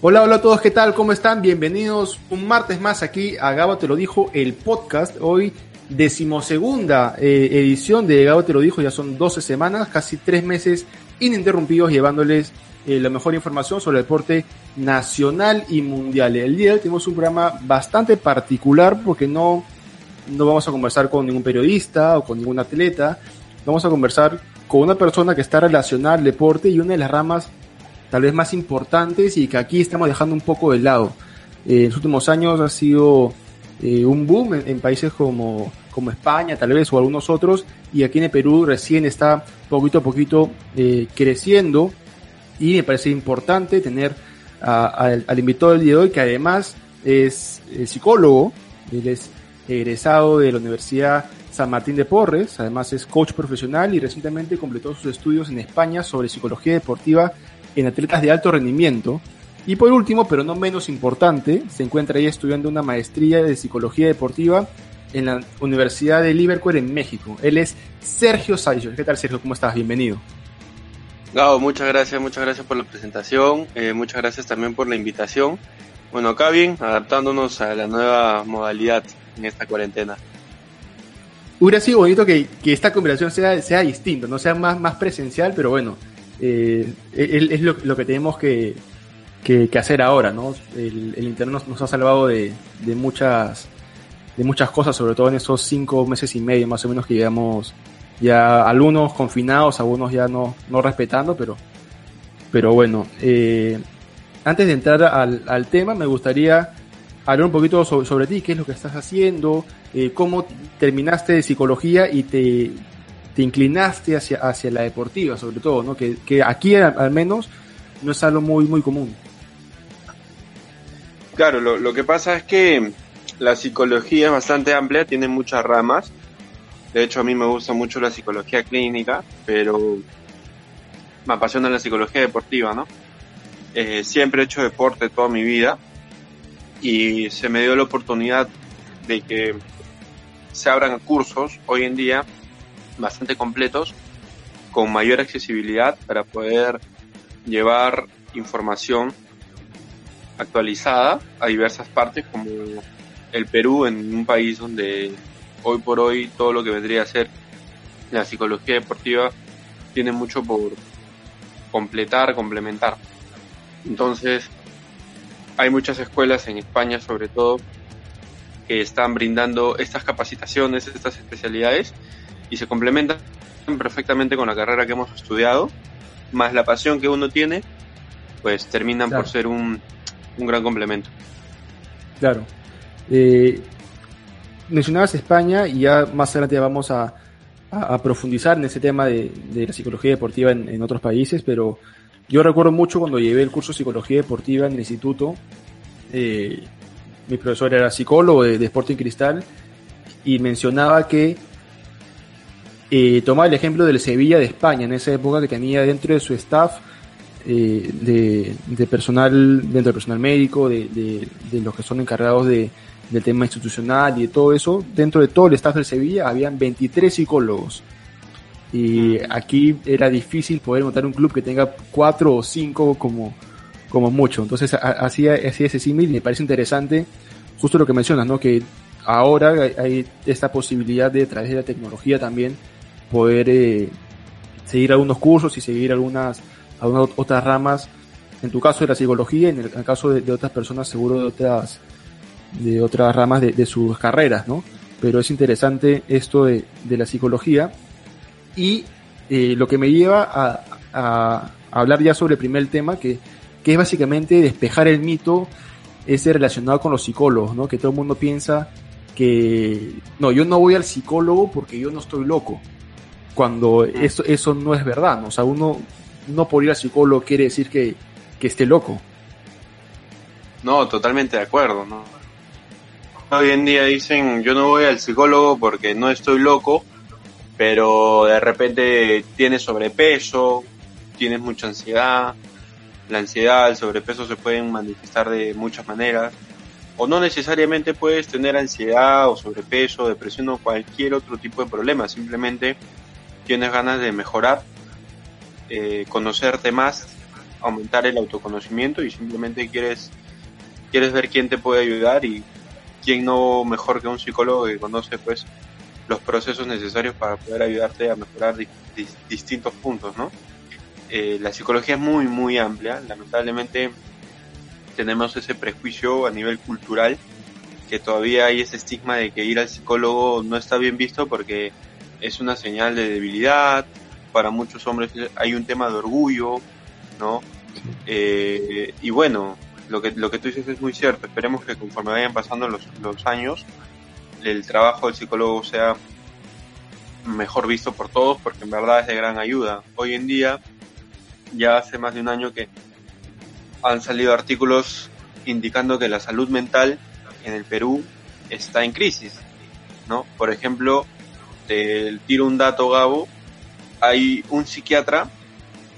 Hola, hola a todos, ¿qué tal? ¿Cómo están? Bienvenidos un martes más aquí a Gabo Te Lo Dijo, el podcast. Hoy, decimosegunda eh, edición de Gabo Te Lo Dijo, ya son 12 semanas, casi tres meses ininterrumpidos llevándoles eh, la mejor información sobre el deporte nacional y mundial. El día de hoy tenemos un programa bastante particular porque no, no vamos a conversar con ningún periodista o con ningún atleta, vamos a conversar con una persona que está relacionada al deporte y una de las ramas tal vez más importantes y que aquí estamos dejando un poco de lado. Eh, en los últimos años ha sido eh, un boom en, países como, como España, tal vez, o algunos otros, y aquí en el Perú recién está poquito a poquito eh, creciendo y me parece importante tener al, al, invitado del día de hoy, que además es psicólogo, él es egresado de la Universidad San Martín de Porres, además es coach profesional y recientemente completó sus estudios en España sobre psicología deportiva en atletas de alto rendimiento. Y por último, pero no menos importante, se encuentra ahí estudiando una maestría de psicología deportiva en la Universidad de Liverpool en México. Él es Sergio Sayos. ¿Qué tal, Sergio? ¿Cómo estás? Bienvenido. Gabo, muchas gracias, muchas gracias por la presentación, eh, muchas gracias también por la invitación. Bueno, acá bien, adaptándonos a la nueva modalidad en esta cuarentena. Hubiera sido bonito que, que esta conversación sea, sea distinta, no sea más, más presencial, pero bueno, eh, es lo, que tenemos que, hacer ahora, ¿no? El, Internet nos, ha salvado de, muchas de muchas cosas, sobre todo en esos cinco meses y medio más o menos que llevamos ya algunos confinados, algunos ya no, no respetando, pero, pero bueno, eh, antes de entrar al, tema me gustaría hablar un poquito sobre, ti, qué es lo que estás haciendo, eh, cómo terminaste de psicología y te, te inclinaste hacia, hacia la deportiva, sobre todo, ¿no? Que, que aquí al, menos no es algo muy, muy común. Claro, lo, lo que pasa es que la psicología es bastante amplia, tiene muchas ramas. De hecho, a mí me gusta mucho la psicología clínica, pero me apasiona la psicología deportiva, ¿no? Eh, siempre he hecho deporte toda mi vida y se me dio la oportunidad de que se abran cursos hoy en día bastante completos, con mayor accesibilidad para poder llevar información actualizada a diversas partes como el Perú en un país donde hoy por hoy todo lo que vendría a ser la psicología deportiva tiene mucho por completar, complementar. Entonces, hay muchas escuelas en España sobre todo que están brindando estas capacitaciones, estas especialidades y se complementan perfectamente con la carrera que hemos estudiado, más la pasión que uno tiene, pues terminan por ser un, un, gran complemento. Claro. Eh, mencionabas España y ya más adelante vamos a, a, profundizar en ese tema de, de la psicología deportiva en, en, otros países, pero yo recuerdo mucho cuando llevé el curso de psicología deportiva en el instituto, eh, mi profesor era psicólogo de, de Sporting Cristal y mencionaba que eh, tomaba el ejemplo del Sevilla de España, en esa época que tenía dentro de su staff eh, de, personal, dentro del personal médico, de, los que son encargados de, del tema institucional y de todo eso, dentro de todo el staff del Sevilla habían 23 psicólogos. Y aquí era difícil poder montar un club que tenga cuatro o cinco como, como mucho. Entonces hacía, hacía ese símil y me parece interesante justo lo que mencionas, ¿no? Que ahora hay esta posibilidad de, a través de la tecnología también, poder eh, seguir algunos cursos y seguir algunas, algunas otras ramas, en tu caso de la psicología, en el, caso de, otras personas seguro de otras, de otras ramas de, sus carreras, ¿no? Pero es interesante esto de, la psicología y eh, lo que me lleva a, a, hablar ya sobre el primer tema que, que es básicamente despejar el mito ese relacionado con los psicólogos, ¿no? Que todo el mundo piensa que no, yo no voy al psicólogo porque yo no estoy loco cuando eso, eso no es verdad, ¿no? O sea, uno no por ir al psicólogo quiere decir que, esté loco. No, totalmente de acuerdo, ¿no? Hoy en día dicen, yo no voy al psicólogo porque no estoy loco, pero de repente tienes sobrepeso, tienes mucha ansiedad, la ansiedad, el sobrepeso se pueden manifestar de muchas maneras, o no necesariamente puedes tener ansiedad o sobrepeso, depresión o cualquier otro tipo de problema, simplemente tienes ganas de mejorar, eh, conocerte más aumentar el autoconocimiento y simplemente quieres, quieres ver quién te puede ayudar y quién no mejor que un psicólogo que conoce pues los procesos necesarios para poder ayudarte a mejorar distintos puntos, ¿no? Eh, la psicología es muy, muy amplia. Lamentablemente tenemos ese prejuicio a nivel cultural que todavía hay ese estigma de que ir al psicólogo no está bien visto porque es una señal de debilidad. Para muchos hombres hay un tema de orgullo, ¿no? Eh, y bueno, lo que, lo que tú dices es muy cierto. Esperemos que conforme vayan pasando los, los años, el trabajo del psicólogo sea mejor visto por todos porque en verdad es de gran ayuda. Hoy en día, ya hace más de un año que han salido artículos indicando que la salud mental en el Perú está en crisis, ¿no? Por ejemplo, te tiro un dato, Gabo, hay un psiquiatra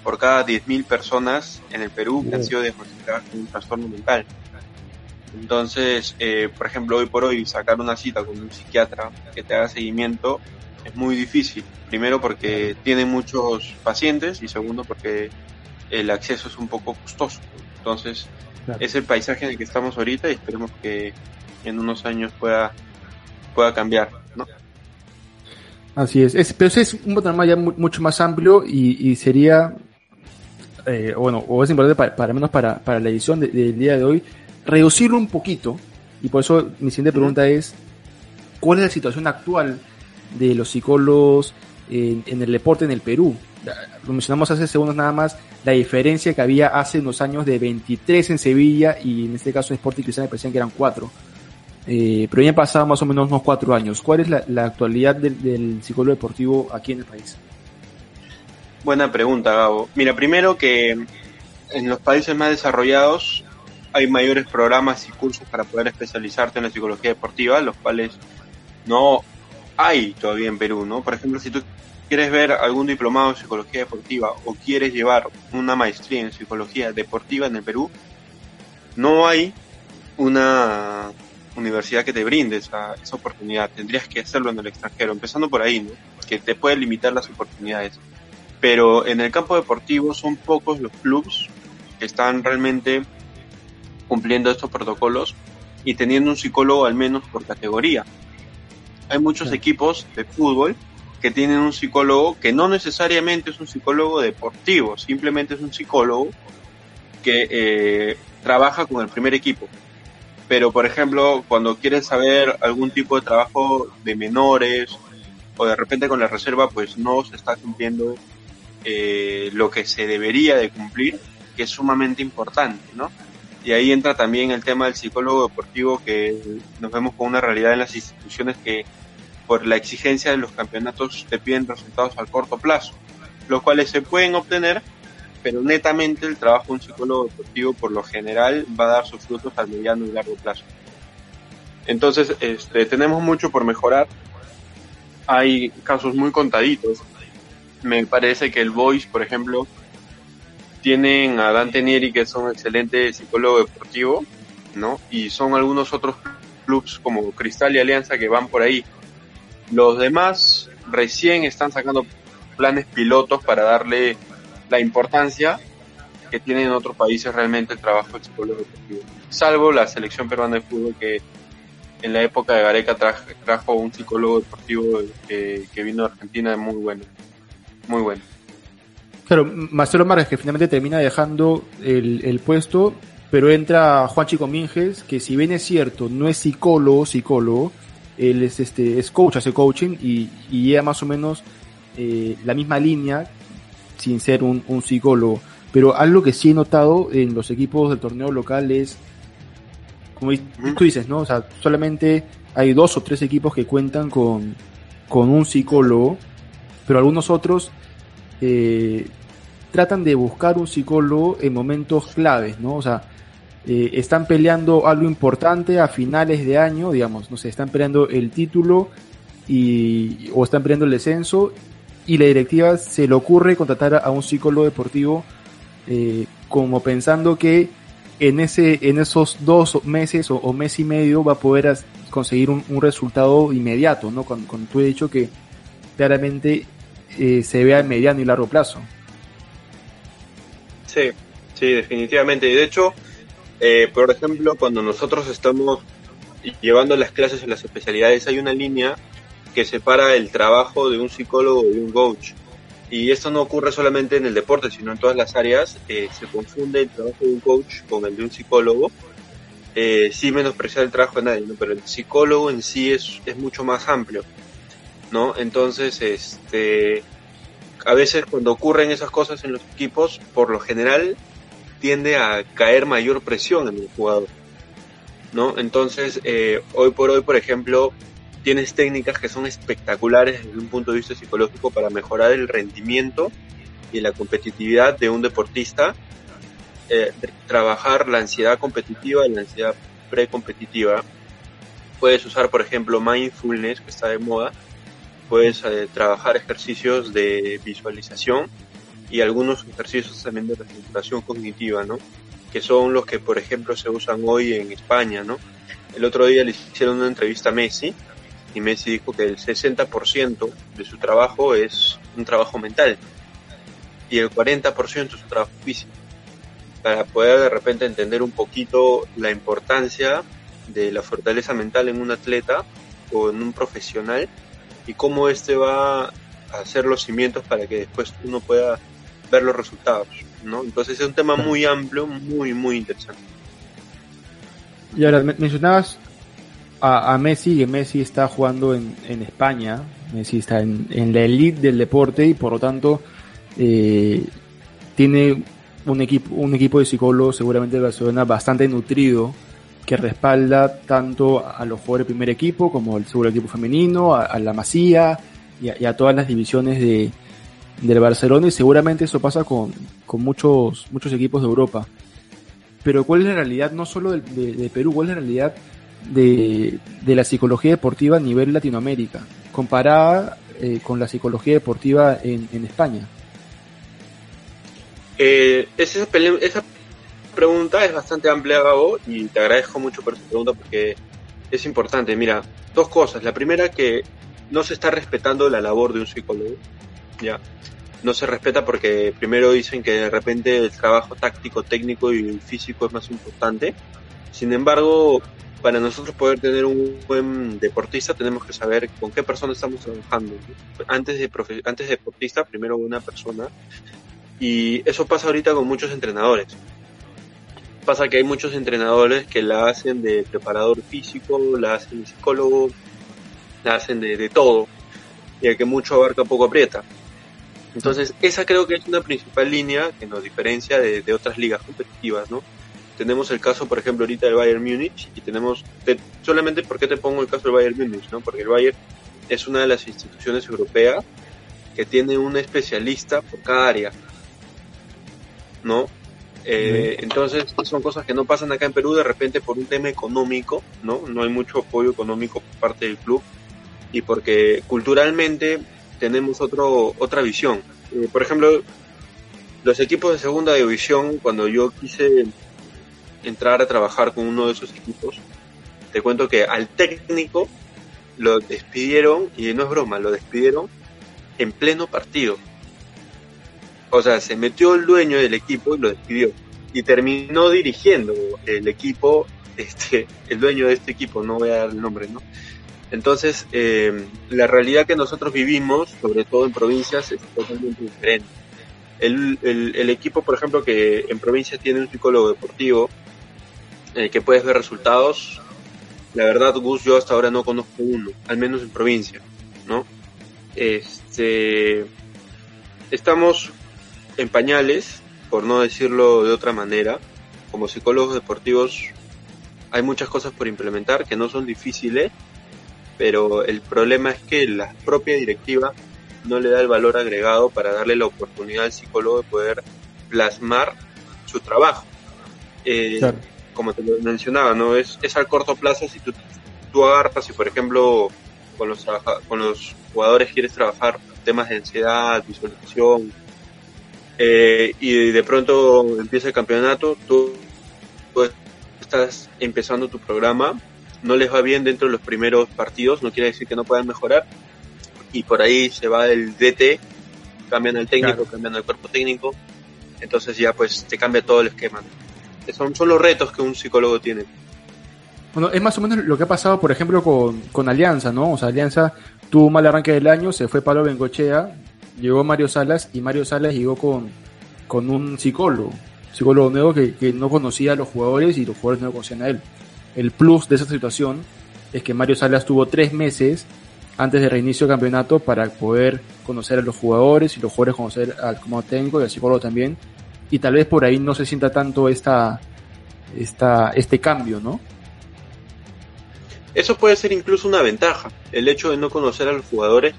por cada 10.000 personas en el Perú que han sido diagnosticadas con un trastorno mental. Entonces, eh, por ejemplo, hoy por hoy sacar una cita con un psiquiatra que te haga seguimiento es muy difícil. Primero porque tiene muchos pacientes y segundo porque el acceso es un poco costoso. Entonces, es el paisaje en el que estamos ahorita y esperemos que en unos años pueda, pueda cambiar, ¿no? Así es, es pero ese es un panorama ya mucho más amplio y, sería, eh, bueno, o es importante para, para menos para, para la edición del día de hoy, reducirlo un poquito, y por eso mi siguiente pregunta es, ¿cuál es la situación actual de los psicólogos en, el deporte en el Perú? Lo mencionamos hace segundos nada más, la diferencia que había hace unos años de 23 en Sevilla y en este caso en Sporting Cristal me parecían que eran 4. Eh, pero ya han pasado más o menos unos 4 años. ¿Cuál es la, actualidad del, del, psicólogo deportivo aquí en el país? Buena pregunta, Gabo. Mira, primero que en los países más desarrollados hay mayores programas y cursos para poder especializarte en la psicología deportiva, los cuales no hay todavía en Perú, ¿no? Por ejemplo, si tú quieres ver algún diplomado en psicología deportiva o quieres llevar una maestría en psicología deportiva en el Perú, no hay una universidad que te brinde esa, esa oportunidad. Tendrías que hacerlo en el extranjero, empezando por ahí, ¿no? Que te puede limitar las oportunidades. Pero en el campo deportivo son pocos los clubs que están realmente cumpliendo estos protocolos y teniendo un psicólogo al menos por categoría. Hay muchos equipos de fútbol que tienen un psicólogo que no necesariamente es un psicólogo deportivo, simplemente es un psicólogo que eh, trabaja con el primer equipo. Pero, por ejemplo, cuando quieres saber algún tipo de trabajo de menores o de repente con la reserva, pues no se está cumpliendo eh, lo que se debería de cumplir, que es sumamente importante, ¿no? Y ahí entra también el tema del psicólogo deportivo, que nos vemos con una realidad en las instituciones que por la exigencia de los campeonatos te piden resultados al corto plazo, los cuales se pueden obtener, pero netamente el trabajo de un psicólogo deportivo por lo general va a dar sus frutos al mediano y largo plazo. Entonces, este, tenemos mucho por mejorar. Hay casos muy contaditos. Me parece que el Voice, por ejemplo, tienen a Dante Nieri, que es un excelente psicólogo deportivo, ¿no? Y son algunos otros clubs como Cristal y Alianza que van por ahí. Los demás recién están sacando planes pilotos para darle la importancia que tienen en otros países realmente el trabajo del psicólogo deportivo. Salvo la selección peruana de fútbol que en la época de Gareca trajo, un psicólogo deportivo que, que vino de Argentina muy bueno. Muy bueno. Claro, Marcelo Márquez que finalmente termina dejando el, puesto, pero entra Juan Chico Minges, que si bien es cierto, no es psicólogo, psicólogo, él es este, es coach, hace coaching y, y más o menos eh, la misma línea sin ser un, psicólogo. Pero algo que sí he notado en los equipos del torneo local es, como tú dices, ¿no? O sea, solamente hay dos o tres equipos que cuentan con, con un psicólogo, pero algunos otros eh, tratan de buscar un psicólogo en momentos claves, ¿no? O sea, eh, están peleando algo importante a finales de año, digamos, no sé, están peleando el título y, o están peleando el descenso y la directiva se le ocurre contratar a un psicólogo deportivo eh, como pensando que en ese en esos dos meses o, mes y medio va a poder conseguir un, resultado inmediato, ¿no? Cuando, tú he dicho que claramente eh, se vea a mediano y largo plazo. Sí, Sí, definitivamente. Y de hecho, eh, por ejemplo, cuando nosotros estamos llevando las clases en las especialidades, hay una línea que separa el trabajo de un psicólogo y un coach. Y esto no ocurre solamente en el deporte, sino en todas las áreas. Eh, se confunde el trabajo de un coach con el de un psicólogo. Eh, sí menospreciar el trabajo de nadie, ¿no? pero el psicólogo en sí es, es mucho más amplio. ¿no? Entonces, este, a veces cuando ocurren esas cosas en los equipos, por lo general tiende a caer mayor presión en el jugador, ¿no? Entonces, eh, hoy por hoy, por ejemplo, tienes técnicas que son espectaculares desde un punto de vista psicológico para mejorar el rendimiento y la competitividad de un deportista, eh, trabajar la ansiedad competitiva y la ansiedad precompetitiva. Puedes usar, por ejemplo, mindfulness, que está de moda. Puedes eh, trabajar ejercicios de visualización y algunos ejercicios también de reestructuración cognitiva, ¿no? Que son los que, por ejemplo, se usan hoy en España, ¿no? El otro día le hicieron una entrevista a Messi y Messi dijo que el 60% de su trabajo es un trabajo mental y el 40% es un trabajo físico. Para poder de repente entender un poquito la importancia de la fortaleza mental en un atleta o en un profesional y cómo este va a hacer los cimientos para que después uno pueda ver los resultados, ¿no? Entonces es un tema muy amplio, muy, muy interesante. Y ahora, mencionabas a, Messi, que Messi está jugando en, España, Messi está en, la elite del deporte y por lo tanto eh, tiene un equipo, un equipo de psicólogos seguramente de Barcelona bastante nutrido que respalda tanto a los jugadores de primer equipo como al segundo equipo femenino, a, la Masía y a, todas las divisiones de, del Barcelona. Y seguramente eso pasa con, con muchos, muchos equipos de Europa. Pero ¿cuál es la realidad no solo de, Perú, cuál es la realidad de, de, la psicología deportiva a nivel Latinoamérica, comparada eh, con la psicología deportiva en, en España? Eh, esa, esa pregunta es bastante amplia, Gabo, y te agradezco mucho por esa pregunta porque es importante. Mira, dos cosas. La primera, que no se está respetando la labor de un psicólogo. Ya no se respeta porque primero dicen que de repente el trabajo táctico, técnico y físico es más importante. Sin embargo, para nosotros poder tener un buen deportista tenemos que saber con qué persona estamos trabajando. Antes de antes de deportista, primero una persona. Y eso pasa ahorita con muchos entrenadores. Pasa que hay muchos entrenadores que la hacen de preparador físico, la hacen de psicólogo, la hacen de, de todo. Y el que mucho abarca poco aprieta. Entonces, esa creo que es una principal línea que nos diferencia de, otras ligas competitivas, ¿no? Tenemos el caso, por ejemplo, ahorita del Bayern Múnich y tenemos, solamente porque te pongo el caso del Bayern Múnich, ¿no? Porque el Bayern es una de las instituciones europeas que tiene un especialista por cada área, ¿no? Eh, entonces son cosas que no pasan acá en Perú de repente por un tema económico, ¿no? No hay mucho apoyo económico por parte del club y porque culturalmente tenemos otro, otra visión. Eh, por ejemplo, los equipos de segunda división, cuando yo quise entrar a trabajar con uno de esos equipos, te cuento que al técnico lo despidieron, y no es broma, lo despidieron en pleno partido. O sea, se metió el dueño del equipo y lo despidió. Y terminó dirigiendo el equipo, este, el dueño de este equipo, no voy a dar el nombre, ¿no? Entonces, eh, la realidad que nosotros vivimos, sobre todo en provincias, es totalmente diferente. El, el, equipo, por ejemplo, que en provincias tiene un psicólogo deportivo, eh, que puedes ver resultados, la verdad, Gus, yo hasta ahora no conozco uno, al menos en provincia, ¿no? Este, estamos en pañales, por no decirlo de otra manera, como psicólogos deportivos hay muchas cosas por implementar que no son difíciles, pero el problema es que la propia directiva no le da el valor agregado para darle la oportunidad al psicólogo de poder plasmar su trabajo. Eh, como te lo mencionaba, no es, es al corto plazo si tú, tú agarras y por ejemplo con los, con los jugadores quieres trabajar temas de ansiedad, visualización, eh, y de pronto empieza el campeonato, tú pues, estás empezando tu programa no les va bien dentro de los primeros partidos, no quiere decir que no puedan mejorar. Y por ahí se va el DT, cambian al técnico, cambian al cuerpo técnico. Entonces ya pues te cambia todo el esquema. Son, son los retos que un psicólogo tiene. Bueno, es más o menos lo que ha pasado, por ejemplo, con, con Alianza, ¿no? O sea, Alianza tuvo un mal arranque del año, se fue Pablo Bengochea, llegó Mario Salas y Mario Salas llegó con, con un psicólogo, psicólogo nuevo que, que no conocía a los jugadores y los jugadores no conocían a él. El plus de esa situación es que Mario Salas tuvo tres meses antes del reinicio del campeonato para poder conocer a los jugadores y los jugadores conocer al como técnico y al psicólogo también. Y tal vez por ahí no se sienta tanto esta, esta, este cambio, ¿no? Eso puede ser incluso una ventaja, el hecho de no conocer a los jugadores,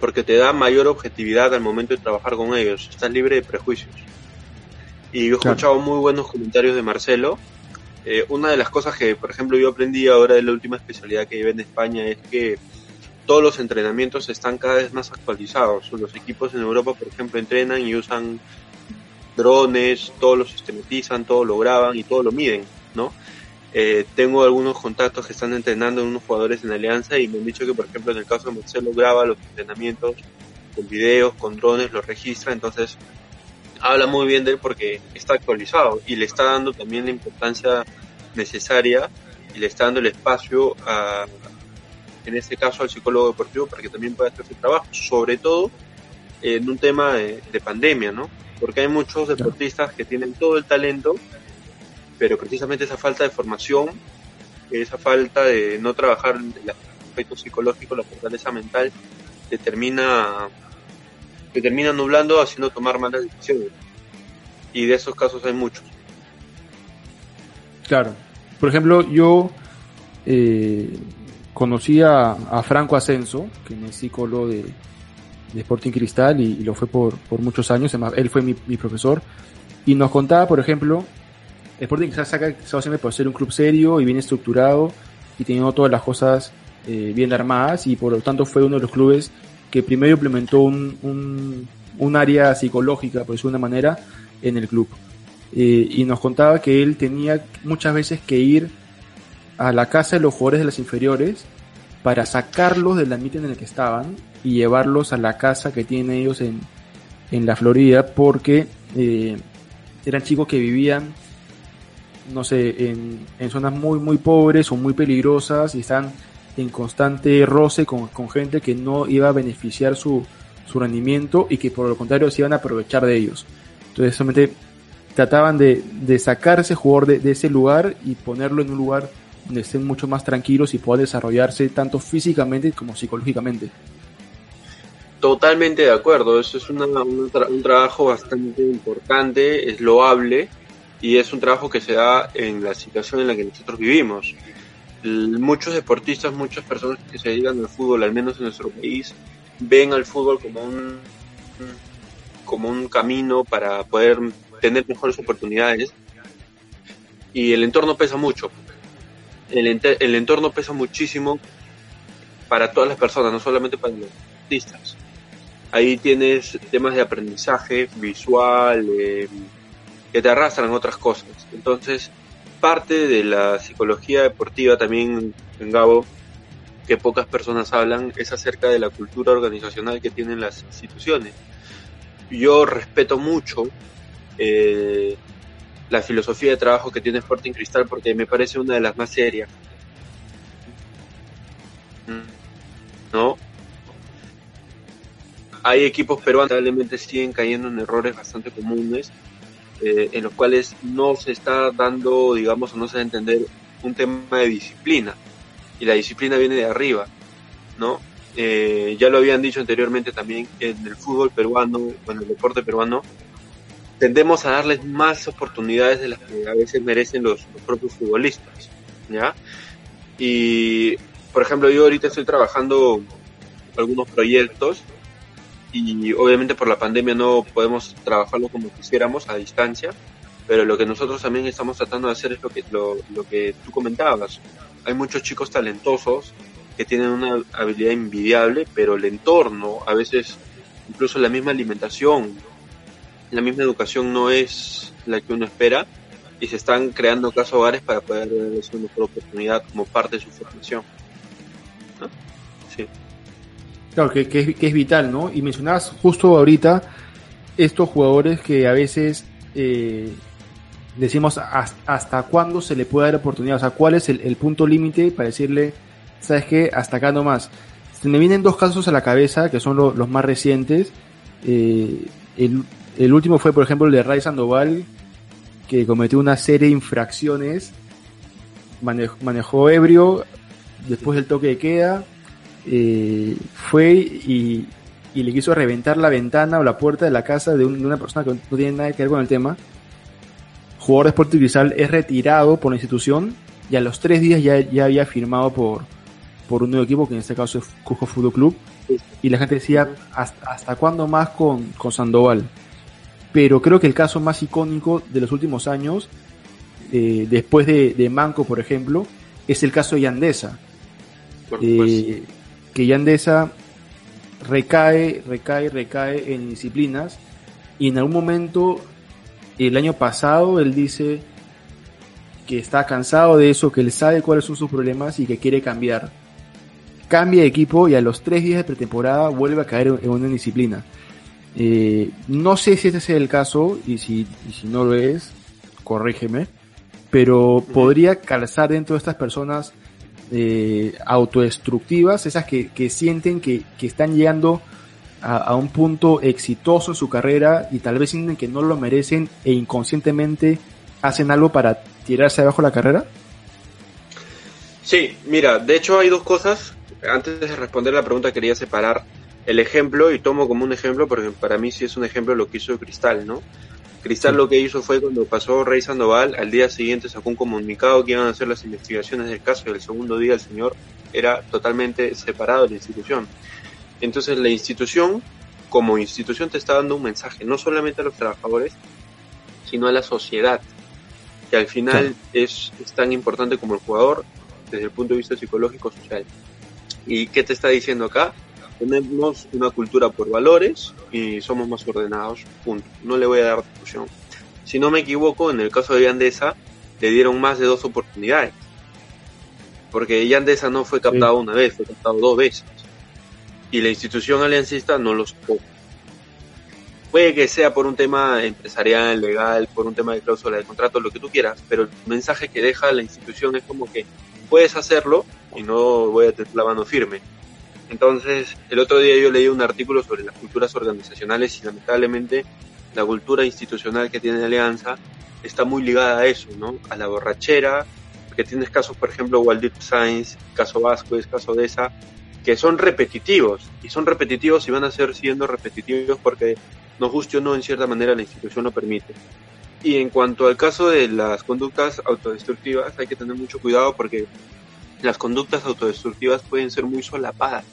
porque te da mayor objetividad al momento de trabajar con ellos, estás libre de prejuicios. Y yo he escuchado muy buenos comentarios de Marcelo. Eh, una de las cosas que, por ejemplo, yo aprendí ahora de la última especialidad que llevé en España es que todos los entrenamientos están cada vez más actualizados. Los equipos en Europa, por ejemplo, entrenan y usan drones, todos lo sistematizan, todo lo graban y todo lo miden, ¿no? Eh, tengo algunos contactos que están entrenando en unos jugadores en Alianza y me han dicho que, por ejemplo, en el caso de Marcelo, graba los entrenamientos con videos, con drones, los registra, entonces habla muy bien de él porque está actualizado y le está dando también la importancia necesaria y le está dando el espacio a, en este caso al psicólogo deportivo para que también pueda hacer su trabajo, sobre todo en un tema de pandemia, ¿no? Porque hay muchos deportistas que tienen todo el talento, pero precisamente esa falta de formación, esa falta de no trabajar el aspecto psicológico, la fortaleza mental, te termina, te termina nublando haciendo tomar malas decisiones. Y de esos casos hay muchos. Claro. Por ejemplo, yo eh, conocí a, a, Franco Ascenso, que es psicólogo de, de Sporting Cristal y, lo fue por, por muchos años. Además, él fue mi, mi profesor. Y nos contaba, por ejemplo, Sporting quizás saca siempre por ser un club serio y bien estructurado y teniendo todas las cosas eh, bien armadas y por lo tanto fue uno de los clubes que primero implementó un, un, un área psicológica, por decirlo de una manera, en el club. Eh, y nos contaba que él tenía muchas veces que ir a la casa de los jugadores de las inferiores para sacarlos del ambiente en el que estaban y llevarlos a la casa que tienen ellos en, en la Florida porque eh, eran chicos que vivían no sé, en, en, zonas muy, muy pobres o muy peligrosas y están en constante roce con, con, gente que no iba a beneficiar su, su rendimiento y que por lo contrario se iban a aprovechar de ellos. Entonces solamente trataban de, de sacar ese jugador de, ese lugar y ponerlo en un lugar estén mucho más tranquilos y puedan desarrollarse tanto físicamente como psicológicamente. Totalmente de acuerdo, eso es una, un, tra un trabajo bastante importante, es loable y es un trabajo que se da en la situación en la que nosotros vivimos. Muchos deportistas, muchas personas que se dedican al fútbol, al menos en nuestro país, ven al fútbol como un, como un camino para poder tener mejores oportunidades y el entorno pesa mucho. El, el entorno pesa muchísimo para todas las personas, no solamente para los artistas. Ahí tienes temas de aprendizaje visual, eh, que te arrastran otras cosas. Entonces, parte de la psicología deportiva también, en Gabo, que pocas personas hablan, es acerca de la cultura organizacional que tienen las instituciones. Yo respeto mucho eh, la filosofía de trabajo que tiene Sporting Cristal porque me parece una de las más serias. ¿No? Hay equipos peruanos que probablemente siguen cayendo en errores bastante comunes eh, en los cuales no se está dando, digamos, o no se da a entender un tema de disciplina. Y la disciplina viene de arriba, ¿no? Eh, ya lo habían dicho anteriormente también, en el fútbol peruano, o en el deporte peruano, tendemos a darles más oportunidades de las que a veces merecen los, propios futbolistas, ¿ya? Y, por ejemplo, yo ahorita estoy trabajando algunos proyectos y obviamente por la pandemia no podemos trabajarlo como quisiéramos a distancia, pero lo que nosotros también estamos tratando de hacer es lo que, lo, lo que tú comentabas. Hay muchos chicos talentosos que tienen una habilidad envidiable, pero el entorno, a veces incluso la misma alimentación, la misma educación no es la que uno espera y se están creando casos hogares para poder darles una mejor oportunidad como parte de su formación. Sí. Claro, que, que, es, vital, ¿no? Y mencionabas justo ahorita estos jugadores que a veces eh, decimos hasta, cuándo se le puede dar oportunidad, o sea, cuál es el, punto límite para decirle, sabes qué, hasta acá nomás. Se me vienen dos casos a la cabeza que son los más recientes. Eh, el, último fue, por ejemplo, el de Ray Sandoval, que cometió una serie de infracciones, manejó, ebrio después del toque de queda, eh, fue y, le quiso reventar la ventana o la puerta de la casa de, una persona que no tiene nada que ver con el tema jugador de Sporting Cristal es retirado por la institución y a los tres días ya, ya había firmado por, por un nuevo equipo, que en este caso es Cusco Fútbol Club. Y la gente decía, ¿hasta, cuándo más con, con, Sandoval? Pero creo que el caso más icónico de los últimos años, eh, después de, Manco, por ejemplo, es el caso de Yandesa. Eh, que Yandesa recae, recae, recae en disciplinas y en algún momento el año pasado él dice que está cansado de eso, que él sabe cuáles son sus problemas y que quiere cambiar. Cambia de equipo y a los tres días de pretemporada vuelve a caer en una disciplina. Eh, no sé si ese es el caso y si, si no lo es, corrígeme, pero podría calzar dentro de estas personas eh, autodestructivas, esas que, sienten que, que están llegando a, un punto exitoso en su carrera y tal vez sienten que no lo merecen e inconscientemente hacen algo para tirarse abajo la carrera? Sí, mira, de hecho hay dos cosas. Antes de responder la pregunta quería separar el ejemplo y tomo como un ejemplo porque para mí sí es un ejemplo lo que hizo Cristal, ¿no? Cristal lo que hizo fue cuando pasó Rey Sandoval, al día siguiente sacó un comunicado que iban a hacer las investigaciones del caso y el segundo día el señor era totalmente separado de la institución. Entonces la institución, como institución, te está dando un mensaje, no solamente a los trabajadores, sino a la sociedad, que al final es, tan importante como el jugador desde el punto de vista psicológico social. ¿Y qué te está diciendo acá? Tenemos una cultura por valores y somos más ordenados, punto. No le voy a dar discusión. Si no me equivoco, en el caso de Yandesa, le dieron más de dos oportunidades. Porque Yandesa no fue captado una vez, fue captado dos veces y la institución aliancista no los tocó. Puede que sea por un tema empresarial, legal, por un tema de cláusula de contrato, lo que tú quieras, pero el mensaje que deja la institución es como que puedes hacerlo y no voy a tener la mano firme. Entonces, el otro día yo leí un artículo sobre las culturas organizacionales y lamentablemente la cultura institucional que tiene Alianza está muy ligada a eso, ¿no? A la borrachera, porque tienes casos, por ejemplo, Waldir Sainz, caso Vasquez, caso de esa, que son repetitivos, y son repetitivos y van a ser siendo repetitivos porque nos guste o no, en cierta manera la institución lo permite. Y en cuanto al caso de las conductas autodestructivas, hay que tener mucho cuidado porque las conductas autodestructivas pueden ser muy solapadas.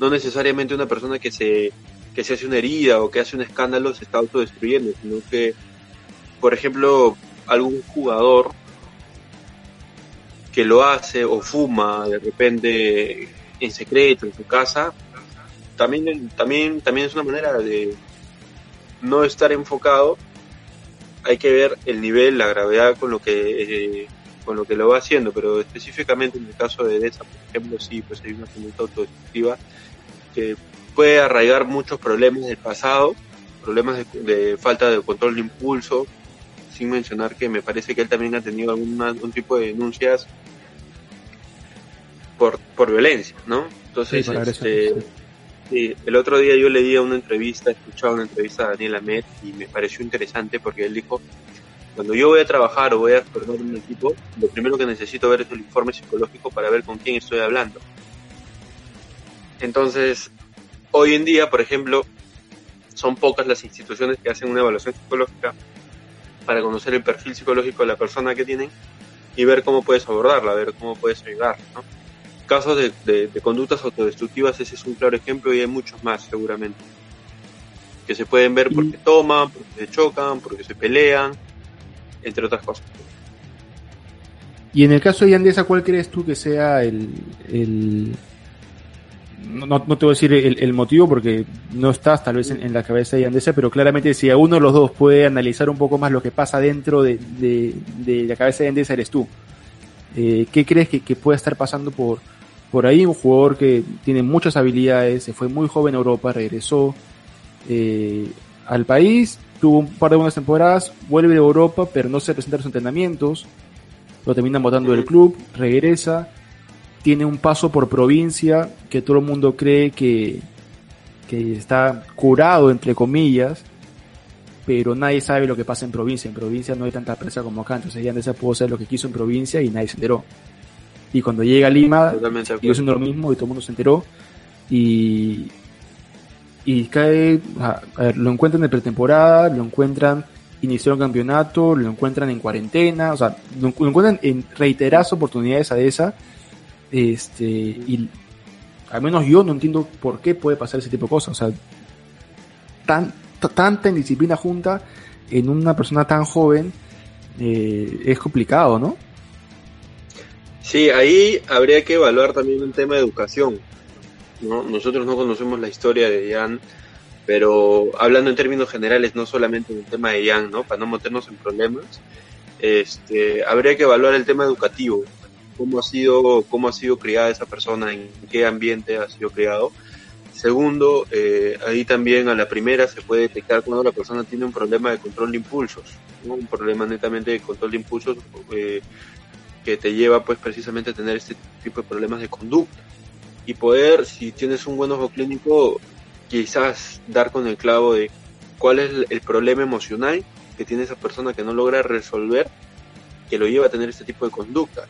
No necesariamente una persona que se, que se hace una herida o que hace un escándalo se está autodestruyendo, sino que, por ejemplo, algún jugador que lo hace o fuma de repente en secreto en su casa, también, también, también es una manera de no estar enfocado. Hay que ver el nivel, la gravedad con lo que eh, con lo que lo va haciendo, pero específicamente en el caso de esa, por ejemplo, sí, pues hay una conducta autodestructiva que puede arraigar muchos problemas del pasado, problemas de, falta de control de impulso, sin mencionar que me parece que él también ha tenido algún, algún tipo de denuncias por, por violencia, ¿no? Entonces, este, el otro día yo leía una entrevista, escuchaba una entrevista a Daniel Ahmed y me pareció interesante porque él dijo, cuando yo voy a trabajar o voy a formar un equipo, lo primero que necesito ver es el informe psicológico para ver con quién estoy hablando. Entonces, hoy en día, por ejemplo, son pocas las instituciones que hacen una evaluación psicológica para conocer el perfil psicológico de la persona que tienen y ver cómo puedes abordarla, ver cómo puedes ayudar, ¿no? casos de, conductas autodestructivas, ese es un claro ejemplo y hay muchos más seguramente. Que se pueden ver porque toman, porque se chocan, porque se pelean, entre otras cosas. Y en el caso de Yandesa, ¿cuál crees tú que sea el... No, no, te voy a decir el, motivo porque no estás tal vez en, la cabeza de Yandesa, pero claramente si a uno de los dos puede analizar un poco más lo que pasa dentro de, de, la cabeza de Yandesa, eres tú. Eh, ¿Qué crees que, que puede estar pasando por, por ahí un jugador que tiene muchas habilidades, se fue muy joven a Europa, regresó eh, al país tuvo un par de buenas temporadas, vuelve de Europa, pero no se presenta en los entrenamientos, lo terminan votando del club, regresa, tiene un paso por provincia que todo el mundo cree que, que está curado, entre comillas, pero nadie sabe lo que pasa en provincia. En provincia no hay tanta prensa como acá, entonces Yandesa pudo hacer lo que quiso en provincia y nadie se enteró. Y cuando llega a Lima, sigue siendo lo mismo y todo el mundo se enteró. Y, y cae, lo encuentran en pretemporada, lo encuentran inició el campeonato, lo encuentran en cuarentena, o sea, lo, encuentran en reiteradas oportunidades a esa, este, y al menos yo no entiendo por qué puede pasar ese tipo de cosas, o sea, tan, tanta indisciplina junta en una persona tan joven eh, es complicado, ¿no? Sí, ahí habría que evaluar también un tema de educación. ¿No? Nosotros no conocemos la historia de Jan, pero hablando en términos generales, no solamente del tema de Jan, ¿no? para no meternos en problemas, este, habría que evaluar el tema educativo, cómo ha sido, cómo ha sido criada esa persona, en qué ambiente ha sido criado. Segundo, eh, ahí también a la primera se puede detectar cuando la persona tiene un problema de control de impulsos, un problema netamente de control de impulsos eh, que te lleva pues precisamente a tener este tipo de problemas de conducta y poder, si tienes un buen ojo clínico, quizás dar con el clavo de cuál es el problema emocional que tiene esa persona que no logra resolver, que lo lleva a tener este tipo de conductas,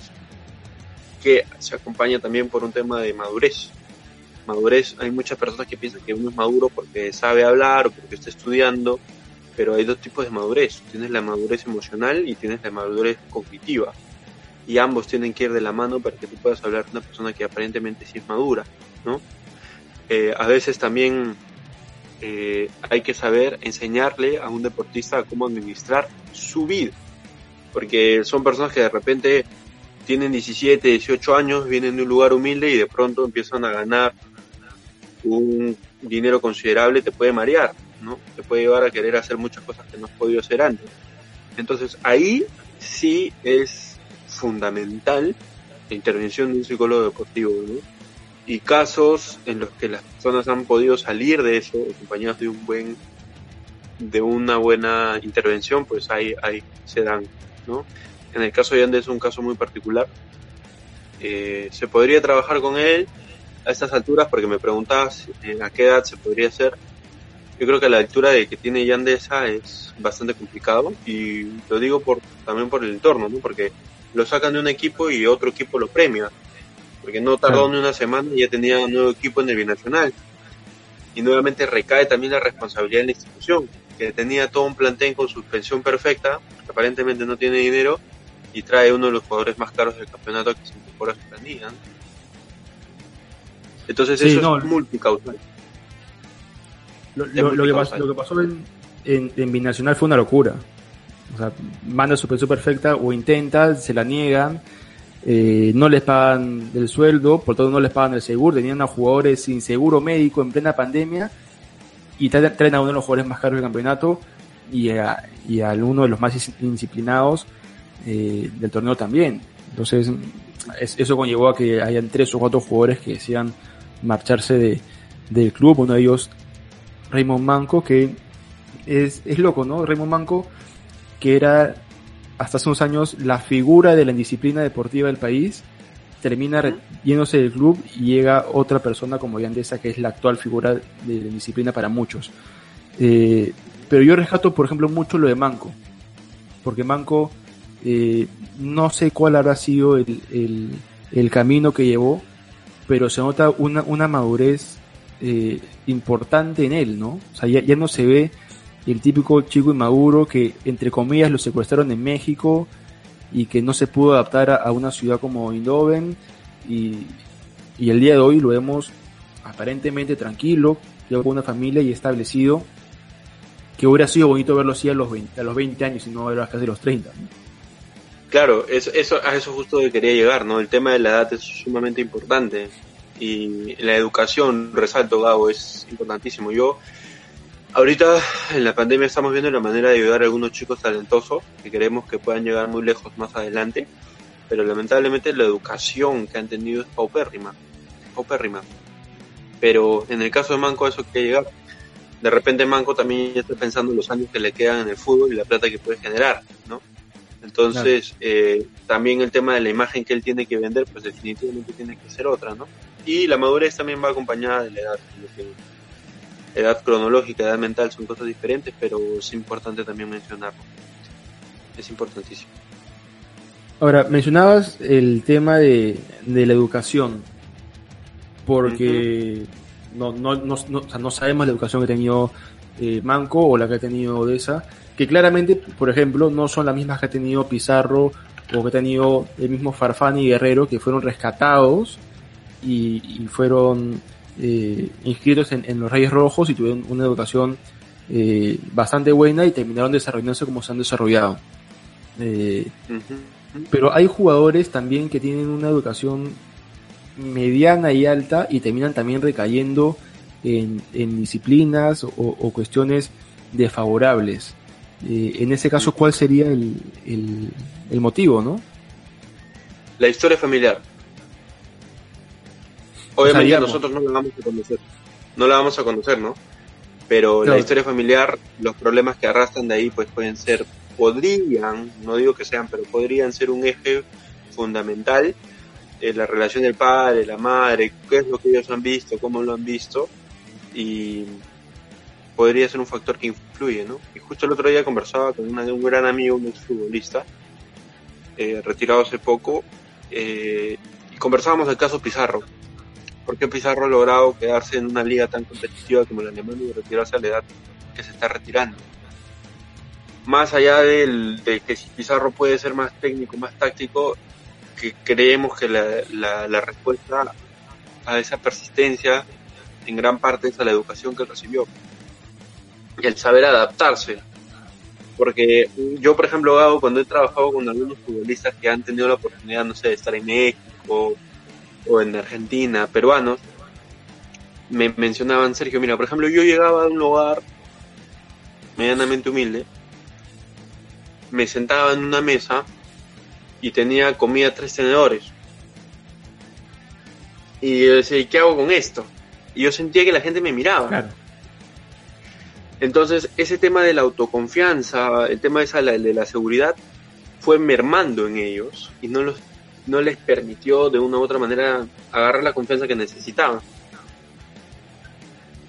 que se acompaña también por un tema de madurez. Madurez, hay muchas personas que piensan que uno es maduro porque sabe hablar o porque está estudiando, pero hay dos tipos de madurez. Tienes la madurez emocional y tienes la madurez cognitiva y ambos tienen que ir de la mano para que tú puedas hablar de una persona que aparentemente sí es madura, ¿no? Eh, a veces también eh, hay que saber enseñarle a un deportista cómo administrar su vida, porque son personas que de repente tienen 17, 18 años, vienen de un lugar humilde y de pronto empiezan a ganar un dinero considerable, te puede marear, ¿no? Te puede llevar a querer hacer muchas cosas que no has podido hacer antes. Entonces ahí sí es fundamental la intervención de un psicólogo deportivo, Y casos en los que las personas han podido salir de eso, acompañados de un buen, de una buena intervención, pues ahí, ahí se dan, ¿no? En el caso de Yandel es un caso muy particular. Eh, se podría trabajar con él a estas alturas, porque me preguntabas eh, a qué edad se podría hacer. Yo creo que la altura de que tiene Yandesa es bastante complicado y lo digo por también por el entorno, ¿no? Porque lo sacan de un equipo y otro equipo lo premia. Porque no tardó ni una semana y ya tenía un nuevo equipo en el binacional. Y nuevamente recae también la responsabilidad en la institución, que tenía todo un plantel con suspensión perfecta, que aparentemente no tiene dinero, y trae uno de los jugadores más caros del campeonato que se incorpora a su planilla. Entonces eso es multicausal. Lo, que pasó, en, en Binacional fue una locura. O sea, manda su pensión perfecta o intenta, se la niegan, eh, no les pagan el sueldo, por todo no les pagan el seguro, tenían a jugadores sin seguro médico en plena pandemia y traen a uno de los jugadores más caros del campeonato y a, y uno de los más indisciplinados eh, del torneo también. Entonces, eso conllevó a que hayan tres o cuatro jugadores que decían marcharse de, del club. Uno de ellos, Raymond Manco, que es, es loco, ¿no? Raymond Manco que era hasta hace unos años la figura de la indisciplina deportiva del país, termina yéndose del club y llega otra persona como Yandesa, que es la actual figura de la indisciplina para muchos. Eh, pero yo rescato, por ejemplo, mucho lo de Manco, porque Manco eh, no sé cuál habrá sido el, el, camino que llevó, pero se nota una, una madurez eh, importante en él, ¿no? O sea, ya, ya no se ve el típico chico inmaduro que, entre comillas, lo secuestraron en México y que no se pudo adaptar a, una ciudad como Eindhoven y, y, el día de hoy lo vemos aparentemente tranquilo, con una familia y establecido, que hubiera sido bonito verlo así a los 20, a los 20 años y no a casi los 30. Claro, eso, eso, a eso justo que quería llegar, ¿no? El tema de la edad es sumamente importante y la educación, resalto Gabo, es importantísimo. Yo Ahorita en la pandemia estamos viendo la manera de ayudar a algunos chicos talentosos que queremos que puedan llegar muy lejos más adelante, pero lamentablemente la educación que han tenido es paupérrima, paupérrima. Pero en el caso de Manco eso que llegar, de repente Manco también ya está pensando en los años que le quedan en el fútbol y la plata que puede generar, ¿no? Entonces, eh, también el tema de la imagen que él tiene que vender, pues definitivamente tiene que ser otra, ¿no? Y la madurez también va acompañada de la edad. Edad cronológica, edad mental son cosas diferentes, pero es importante también mencionarlo. Es importantísimo. Ahora, mencionabas el tema de, de la educación, porque no, no, no, no, sabemos la educación que ha tenido eh, Manco o la que ha tenido Odessa, que claramente, por ejemplo, no son las mismas que ha tenido Pizarro o que ha tenido el mismo Farfán y Guerrero, que fueron rescatados y, fueron eh, inscritos en, los Reyes Rojos y tuvieron una educación eh, bastante buena y terminaron desarrollándose como se han desarrollado. Eh, pero hay jugadores también que tienen una educación mediana y alta y terminan también recayendo en, disciplinas o, cuestiones desfavorables. en ese caso, ¿cuál sería el, el motivo, no? La historia familiar. Obviamente nosotros no la vamos a conocer, no la vamos a conocer, ¿no? Pero la historia familiar, los problemas que arrastran de ahí, pues pueden ser, podrían, no digo que sean, pero podrían ser un eje fundamental en la relación del padre, la madre, qué es lo que ellos han visto, cómo lo han visto, y podría ser un factor que influye, ¿no? Y justo el otro día conversaba con un gran amigo, un exfutbolista, eh, retirado hace poco, eh, y conversábamos del caso Pizarro ¿Por qué Pizarro ha logrado quedarse en una liga tan competitiva como la alemana y retirarse a la edad que se está retirando? Más allá del, de que si Pizarro puede ser más técnico, más táctico, que creemos que la, la, respuesta a esa persistencia en gran parte es a la educación que recibió y el saber adaptarse. Porque yo, por ejemplo, hago cuando he trabajado con algunos futbolistas que han tenido la oportunidad, no sé, de estar en México o en Argentina, peruanos, me mencionaban, Sergio, mira, por ejemplo, yo llegaba a un lugar medianamente humilde, me sentaba en una mesa y tenía comida tres tenedores. Y yo decía, qué hago con esto? Y yo sentía que la gente me miraba. Entonces, ese tema de la autoconfianza, el tema de, esa, de la seguridad, fue mermando en ellos y no los no les permitió de una u otra manera agarrar la confianza que necesitaban.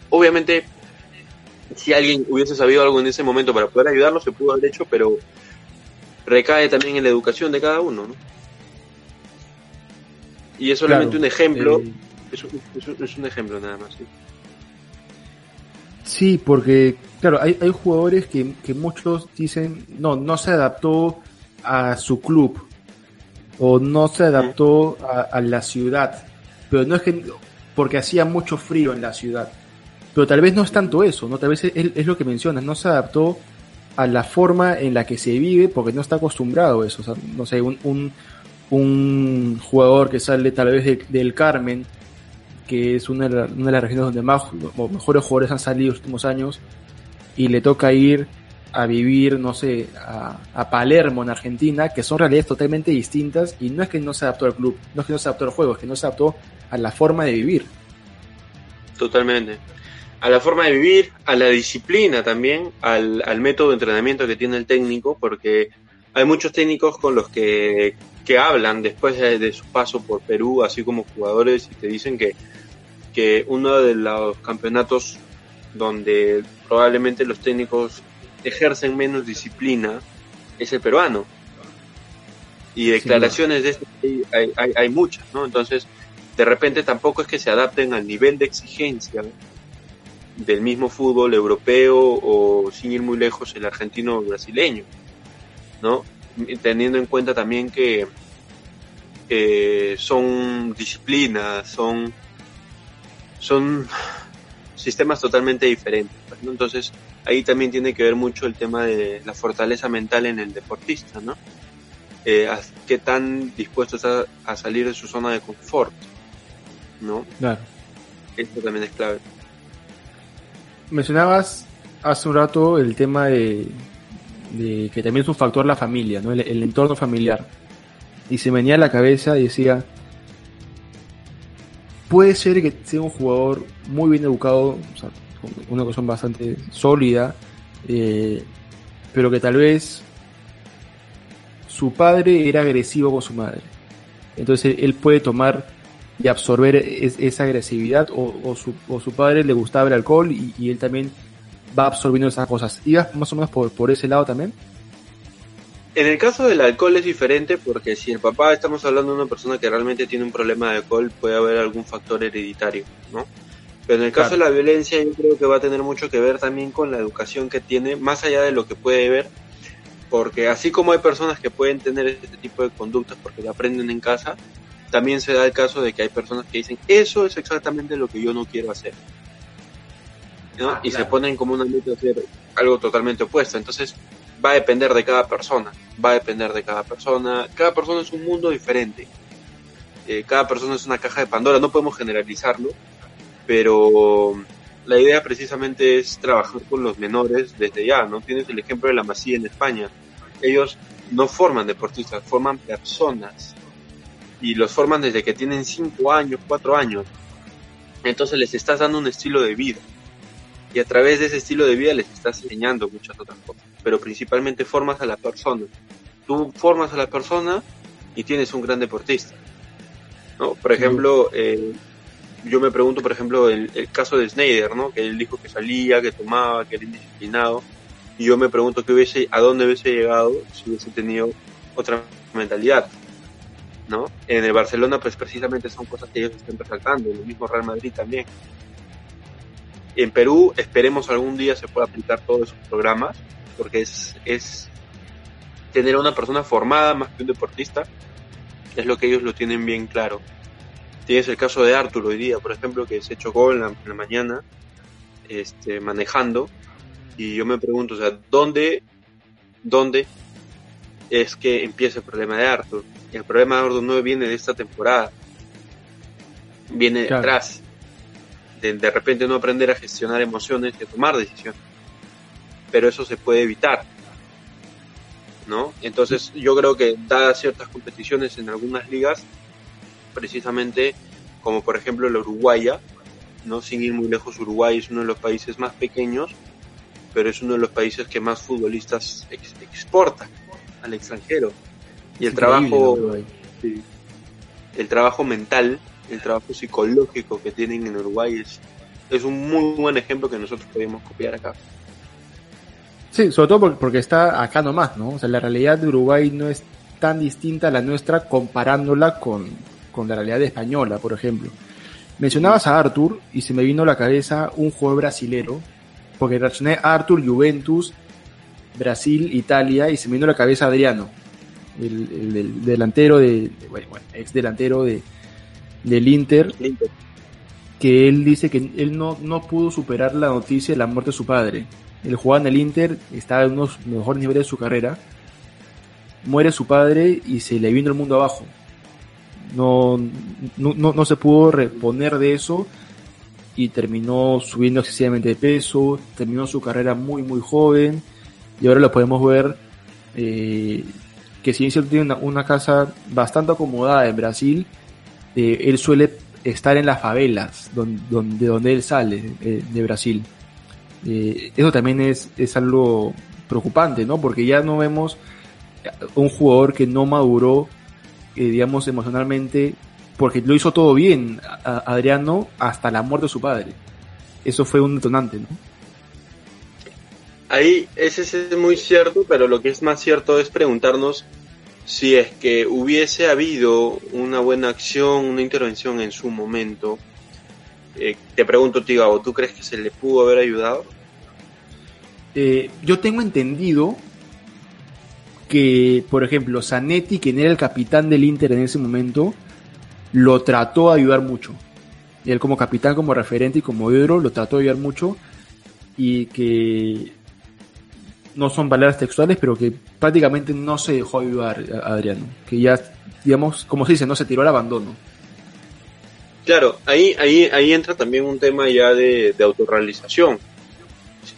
Obviamente, si alguien hubiese sabido algo en ese momento para poder ayudarlos, se pudo haber hecho, pero recae también en la educación de cada uno, ¿no? Y es solamente un ejemplo, eh, es, un, ejemplo nada más. ¿sí? porque, claro, hay, hay jugadores que, que muchos dicen, no, no se adaptó a su club, o no se adaptó a, la ciudad. Pero no es que porque hacía mucho frío en la ciudad. Pero tal vez no es tanto eso, ¿no? Tal vez es, lo que mencionas, no se adaptó a la forma en la que se vive porque no está acostumbrado a eso. O sea, no sé, un, un, un jugador que sale tal vez del Carmen, que es una de, una de, las regiones donde más o mejores jugadores han salido en los últimos años, y le toca ir a vivir, no sé, a, Palermo en Argentina, que son realidades totalmente distintas y no es que no se adaptó al club, no es que no se adaptó al juego, es que no se adaptó a la forma de vivir. Totalmente. A la forma de vivir, a la disciplina también, al, método de entrenamiento que tiene el técnico, porque hay muchos técnicos con los que, que hablan después de, su paso por Perú, así como jugadores, y te dicen que, que uno de los campeonatos donde probablemente los técnicos ejercen menos disciplina es el peruano. Y declaraciones de este hay, hay, hay, muchas, ¿no? Entonces, de repente tampoco es que se adapten al nivel de exigencia del mismo fútbol europeo o, sin ir muy lejos, el argentino brasileño, ¿no? Teniendo en cuenta también que son disciplinas, son, son sistemas totalmente diferentes. Pues, Entonces, ahí también tiene que ver mucho el tema de la fortaleza mental en el deportista, ¿no? Eh, qué tan dispuesto está a salir de su zona de confort, ¿no? Claro. Esto también es clave. Mencionabas hace un rato el tema de, que también es un factor la familia, ¿no? El, entorno familiar. Y se me venía a la cabeza y decía, puede ser que sea un jugador muy bien educado, o sea, una educación bastante sólida, eh, pero que tal vez su padre era agresivo con su madre. Entonces él puede tomar y absorber esa agresividad o, su, o, su, padre le gustaba el alcohol y, él también va absorbiendo esas cosas. ¿Ibas más o menos por, por ese lado también? En el caso del alcohol es diferente porque si el papá estamos hablando de una persona que realmente tiene un problema de alcohol puede haber algún factor hereditario, ¿no? Pero en el caso de la violencia yo creo que va a tener mucho que ver también con la educación que tiene, más allá de lo que puede ver, porque así como hay personas que pueden tener este tipo de conductas porque lo aprenden en casa, también se da el caso de que hay personas que dicen, eso es exactamente lo que yo no quiero hacer. Ah, y se ponen como una meta hacer algo totalmente opuesto. Entonces va a depender de cada persona, va a depender de cada persona. Cada persona es un mundo diferente. Eh, cada persona es una caja de Pandora, no podemos generalizarlo, pero la idea precisamente es trabajar con los menores desde ya, ¿no? Tienes el ejemplo de la Masía en España. Ellos no forman deportistas, forman personas. Y los forman desde que tienen 5 años, 4 años. Entonces les estás dando un estilo de vida. Y a través de ese estilo de vida les estás enseñando muchas otras cosas. Pero principalmente formas a la persona. Tú formas a la persona y tienes un gran deportista. ¿no? Por ejemplo, eh, yo me pregunto, por ejemplo, el, el, caso de Snyder, ¿no? Que él dijo que salía, que tomaba, que era indisciplinado. Y yo me pregunto que hubiese, a dónde hubiese llegado si hubiese tenido otra mentalidad, ¿no? En el Barcelona, pues precisamente son cosas que ellos están resaltando, en el mismo Real Madrid también. En Perú, esperemos algún día se pueda aplicar todos esos programas, porque es, es tener a una persona formada más que un deportista, es lo que ellos lo tienen bien claro. Tienes el caso de Arthur hoy día, por ejemplo, que se chocó en la, en la mañana este, manejando y yo me pregunto, o sea, ¿dónde, dónde es que empieza el problema de Arthur? El problema de Arthur no viene de esta temporada, viene de atrás. De, de repente no aprender a gestionar emociones y a tomar decisiones. Pero eso se puede evitar. ¿No? Entonces yo creo que dadas ciertas competiciones en algunas ligas, precisamente como por ejemplo la Uruguaya, no sin ir muy lejos, Uruguay es uno de los países más pequeños, pero es uno de los países que más futbolistas ex exporta al extranjero. Y el trabajo, sí, el trabajo mental, el trabajo psicológico que tienen en Uruguay es, es un muy buen ejemplo que nosotros podemos copiar acá. Sí, sobre todo porque está acá nomás, ¿no? O sea, la realidad de Uruguay no es tan distinta a la nuestra comparándola con, con la realidad española, por ejemplo. Mencionabas a Arthur y se me vino a la cabeza un jugador brasilero, porque reaccioné a Arthur, Juventus, Brasil, Italia, y se me vino a la cabeza Adriano, el, delantero de, bueno, ex delantero de, del Inter, que él dice que él no, no pudo superar la noticia de la muerte de su padre. Él jugaba en el Inter, estaba en unos mejores niveles de su carrera, muere su padre y se le vino el mundo abajo no, no, no, se pudo reponer de eso y terminó subiendo excesivamente de peso, terminó su carrera muy muy joven y ahora lo podemos ver eh, que si bien tiene una, casa bastante acomodada en Brasil, eh, él suele estar en las favelas donde, donde él sale eh, de Brasil. eso también es, es algo preocupante, ¿no? Porque ya no vemos un jugador que no maduró digamos, emocionalmente, porque lo hizo todo bien Adriano hasta la muerte de su padre. Eso fue un detonante, ¿no? Ahí, ese es muy cierto, pero lo que es más cierto es preguntarnos si es que hubiese habido una buena acción, una intervención en su momento. Eh, te pregunto, Tigao, ¿tú crees que se le pudo haber ayudado? Eh, yo tengo entendido que, por ejemplo, Zanetti, quien era el capitán del Inter en ese momento, lo trató de ayudar mucho. Él como capitán, como referente y como héroe, lo trató de ayudar mucho y que no son palabras textuales, pero que prácticamente no se dejó ayudar a Adriano, que ya, digamos, como se dice, no se tiró al abandono. Claro, ahí, ahí, ahí entra también un tema ya de, de autorrealización.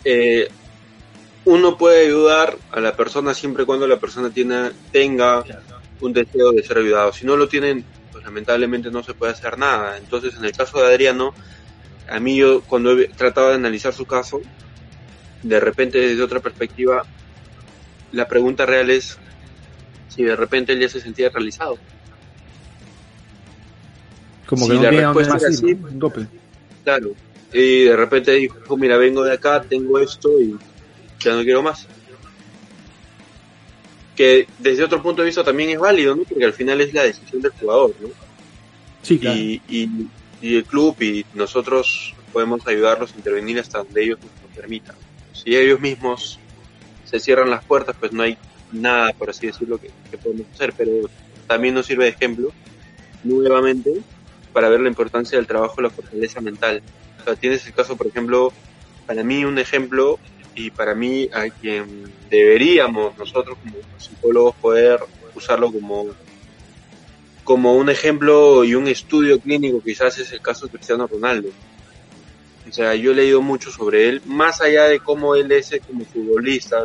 Eh, uno puede ayudar a la persona siempre y cuando la persona tiene, tenga un deseo de ser ayudado. Si no lo tienen, pues lamentablemente no se puede hacer nada. Entonces, en el caso de Adriano, a mí yo cuando he tratado de analizar su caso, de repente desde otra perspectiva, la pregunta real es si de repente él ya se sentía realizado. Como que no la respuesta era ir, sí, ¿no? Un tope. Claro. Y de repente dijo, mira, vengo de acá, tengo esto y ya no quiero más. Que desde otro punto de vista también es válido, ¿no? Porque al final es la decisión del jugador, ¿no? Sí, claro. y, y, y el club y nosotros podemos ayudarlos a intervenir hasta donde ellos nos lo permitan. Si ellos mismos se cierran las puertas, pues no hay nada, por así decirlo, que, que podemos hacer, pero también nos sirve de ejemplo, nuevamente, para ver la importancia del trabajo y la fortaleza mental. O sea, tienes el caso, por ejemplo, para mí un ejemplo y para mí a quien deberíamos nosotros como psicólogos poder usarlo como como un ejemplo y un estudio clínico quizás es el caso de Cristiano Ronaldo. O sea, yo he leído mucho sobre él, más allá de cómo él es como futbolista,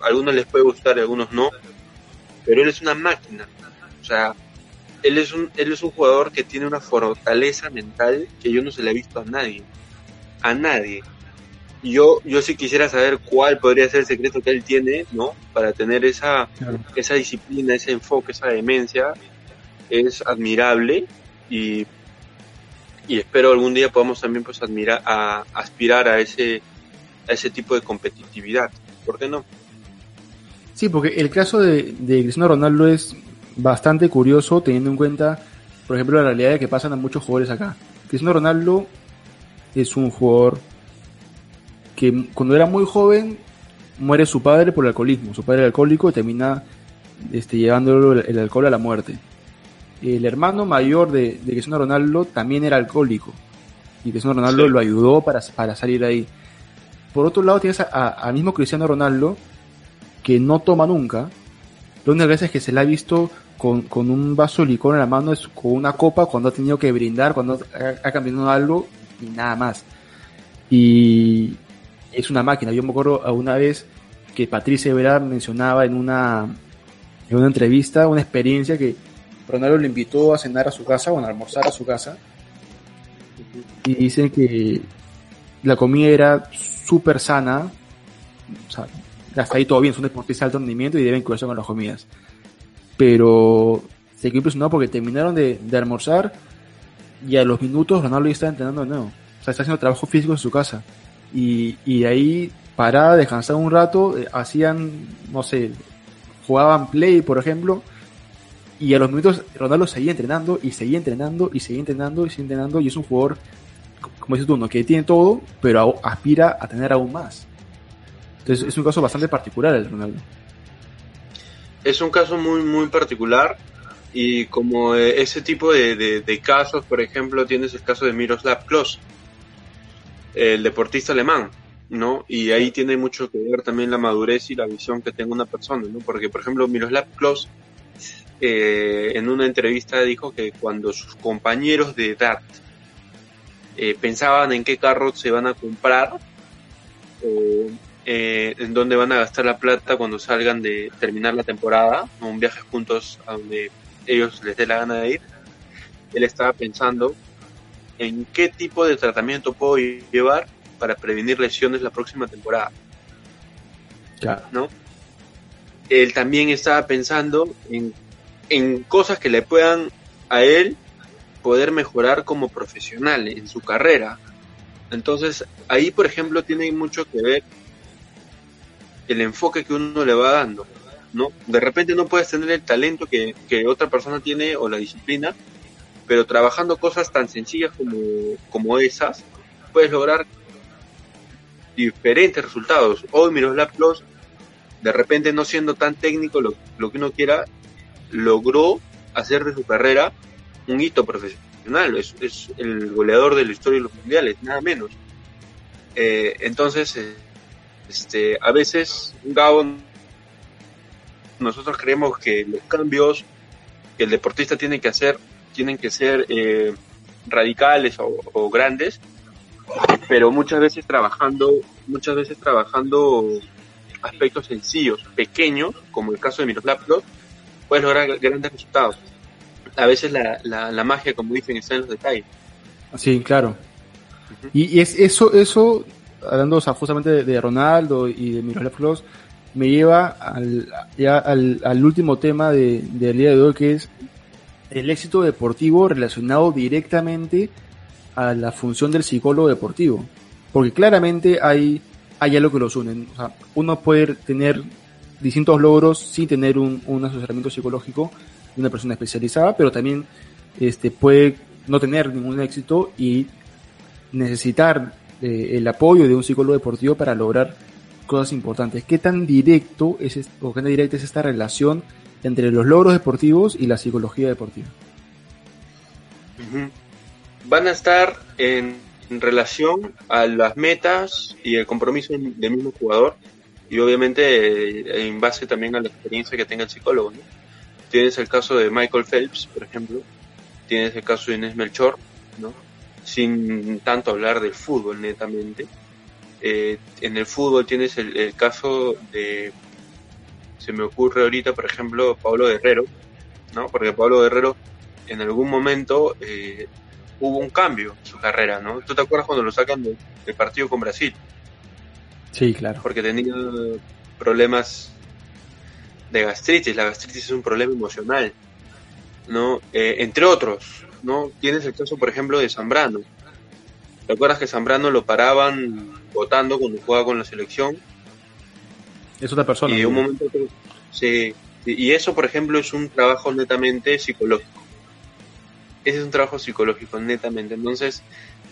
a algunos les puede gustar a algunos no, pero él es una máquina. O sea, él es un, él es un jugador que tiene una fortaleza mental que yo no se le he visto a nadie. A nadie. Yo, yo sí quisiera saber cuál podría ser el secreto que él tiene, ¿no? Para tener esa, Claro. esa disciplina, ese enfoque, esa demencia, es admirable y, y espero algún día podamos también pues admirar, a, aspirar a ese, a ese tipo de competitividad. ¿Por qué no? Sí, porque el caso de, de Cristiano Ronaldo es bastante curioso teniendo en cuenta, por ejemplo, la realidad de que pasan a muchos jugadores acá. Cristiano Ronaldo es un jugador que cuando era muy joven muere su padre por el alcoholismo. Su padre era alcohólico y termina este, llevándolo el, el alcohol a la muerte. El hermano mayor de, de Cristiano Ronaldo también era alcohólico. Y Cristiano Ronaldo Sí. lo ayudó para, para salir ahí. Por otro lado tienes a- a- al mismo Cristiano Ronaldo que no toma nunca. La única vez que se le ha visto con, con un vaso de licor en la mano es con una copa cuando ha tenido que brindar, cuando ha, ha cambiado algo y nada más. Y es una máquina. Yo me acuerdo una vez que Patricia Vera mencionaba en una, en una entrevista una experiencia que Ronaldo le invitó a cenar a su casa o a almorzar a su casa y dicen que la comida era súper sana, o sea, hasta ahí todo bien, son deportistas de alto rendimiento y deben cuidarse con las comidas. Pero se quedó impresionado porque terminaron de, de almorzar y a los minutos Ronaldo ya estaba entrenando de nuevo. O sea, está haciendo trabajo físico en su casa. Y, ahí paraba, descansar un rato, eh, hacían, no sé, jugaban play, por ejemplo, y a los minutos Ronaldo seguía entrenando y seguía entrenando y seguía entrenando y seguía entrenando y es un jugador, como dices tú, ¿no? que tiene todo, pero aspira a tener aún más. Entonces es un caso bastante particular el Ronaldo. Es un caso muy, muy particular y como eh, ese tipo de, de- de casos, por ejemplo, tienes el caso de Miroslav Klose, el deportista alemán, ¿no? Y ahí tiene mucho que ver también la madurez y la visión que tenga una persona, ¿no? Porque, por ejemplo, Miroslav Klose eh, en una entrevista dijo que cuando sus compañeros de edad eh, pensaban en qué carro se van a comprar eh, en dónde van a gastar la plata cuando salgan de terminar la temporada, ¿no? un viaje juntos a donde ellos les dé la gana de ir, él estaba pensando en qué tipo de tratamiento puedo llevar para prevenir lesiones la próxima temporada. Claro. ¿no? Él también estaba pensando en, en cosas que le puedan a él poder mejorar como profesional en su carrera. Entonces, ahí, por ejemplo, tiene mucho que ver el enfoque que uno le va dando, ¿no? De repente no puedes tener el talento que, que otra persona tiene o la disciplina, pero trabajando cosas tan sencillas como, como esas, puedes lograr diferentes resultados. Hoy Miroslav Klose, de repente no siendo tan técnico lo, lo que uno quiera, logró hacer de su carrera un hito profesional. Es, es el goleador de la historia de los mundiales, nada menos. Eh, entonces, eh, este, a veces, Gabo, nosotros creemos que los cambios que el deportista tiene que hacer tienen que ser eh, radicales o, o grandes, pero muchas veces trabajando, muchas veces trabajando aspectos sencillos, pequeños, como el caso de Miroslav Klose, puedes lograr grandes resultados. A veces la, la, la magia, como dicen, está en los detalles. Sí, claro. Y, es eso, eso, hablando justamente de, Ronaldo y de Miroslav Klose, me lleva al, ya al, al último tema de, del día de hoy, que es el éxito deportivo relacionado directamente a la función del psicólogo deportivo. Porque claramente hay, hay algo que los une. O sea, uno puede tener distintos logros sin tener un, un asesoramiento psicológico de una persona especializada, pero también este, puede no tener ningún éxito y necesitar eh, el apoyo de un psicólogo deportivo para lograr cosas importantes. ¿Qué tan directo es, o qué tan directa es esta relación entre los logros deportivos y la psicología deportiva? Van a estar en, relación a las metas y el compromiso del mismo jugador y obviamente eh, en base también a la experiencia que tenga el psicólogo. Tienes el caso de Michael Phelps, por ejemplo, tienes el caso de Inés Melchor, ¿no? sin tanto hablar del fútbol netamente. Eh, en el fútbol tienes el, caso de, se me ocurre ahorita, por ejemplo, Pablo Guerrero, ¿no? Porque Pablo Guerrero en algún momento eh, hubo un cambio en su carrera, ¿no? ¿Tú te acuerdas cuando lo sacan del, partido con Brasil? Sí, claro. Porque tenía problemas de gastritis. La gastritis es un problema emocional, ¿no? Eh, entre otros, ¿no? Tienes el caso, por ejemplo, de Zambrano. ¿Te acuerdas que Zambrano lo paraban votando cuando jugaba con la selección? Es otra persona. Y un momento sí, y eso, por ejemplo, es un trabajo netamente psicológico. Ese es un trabajo psicológico, netamente. Entonces,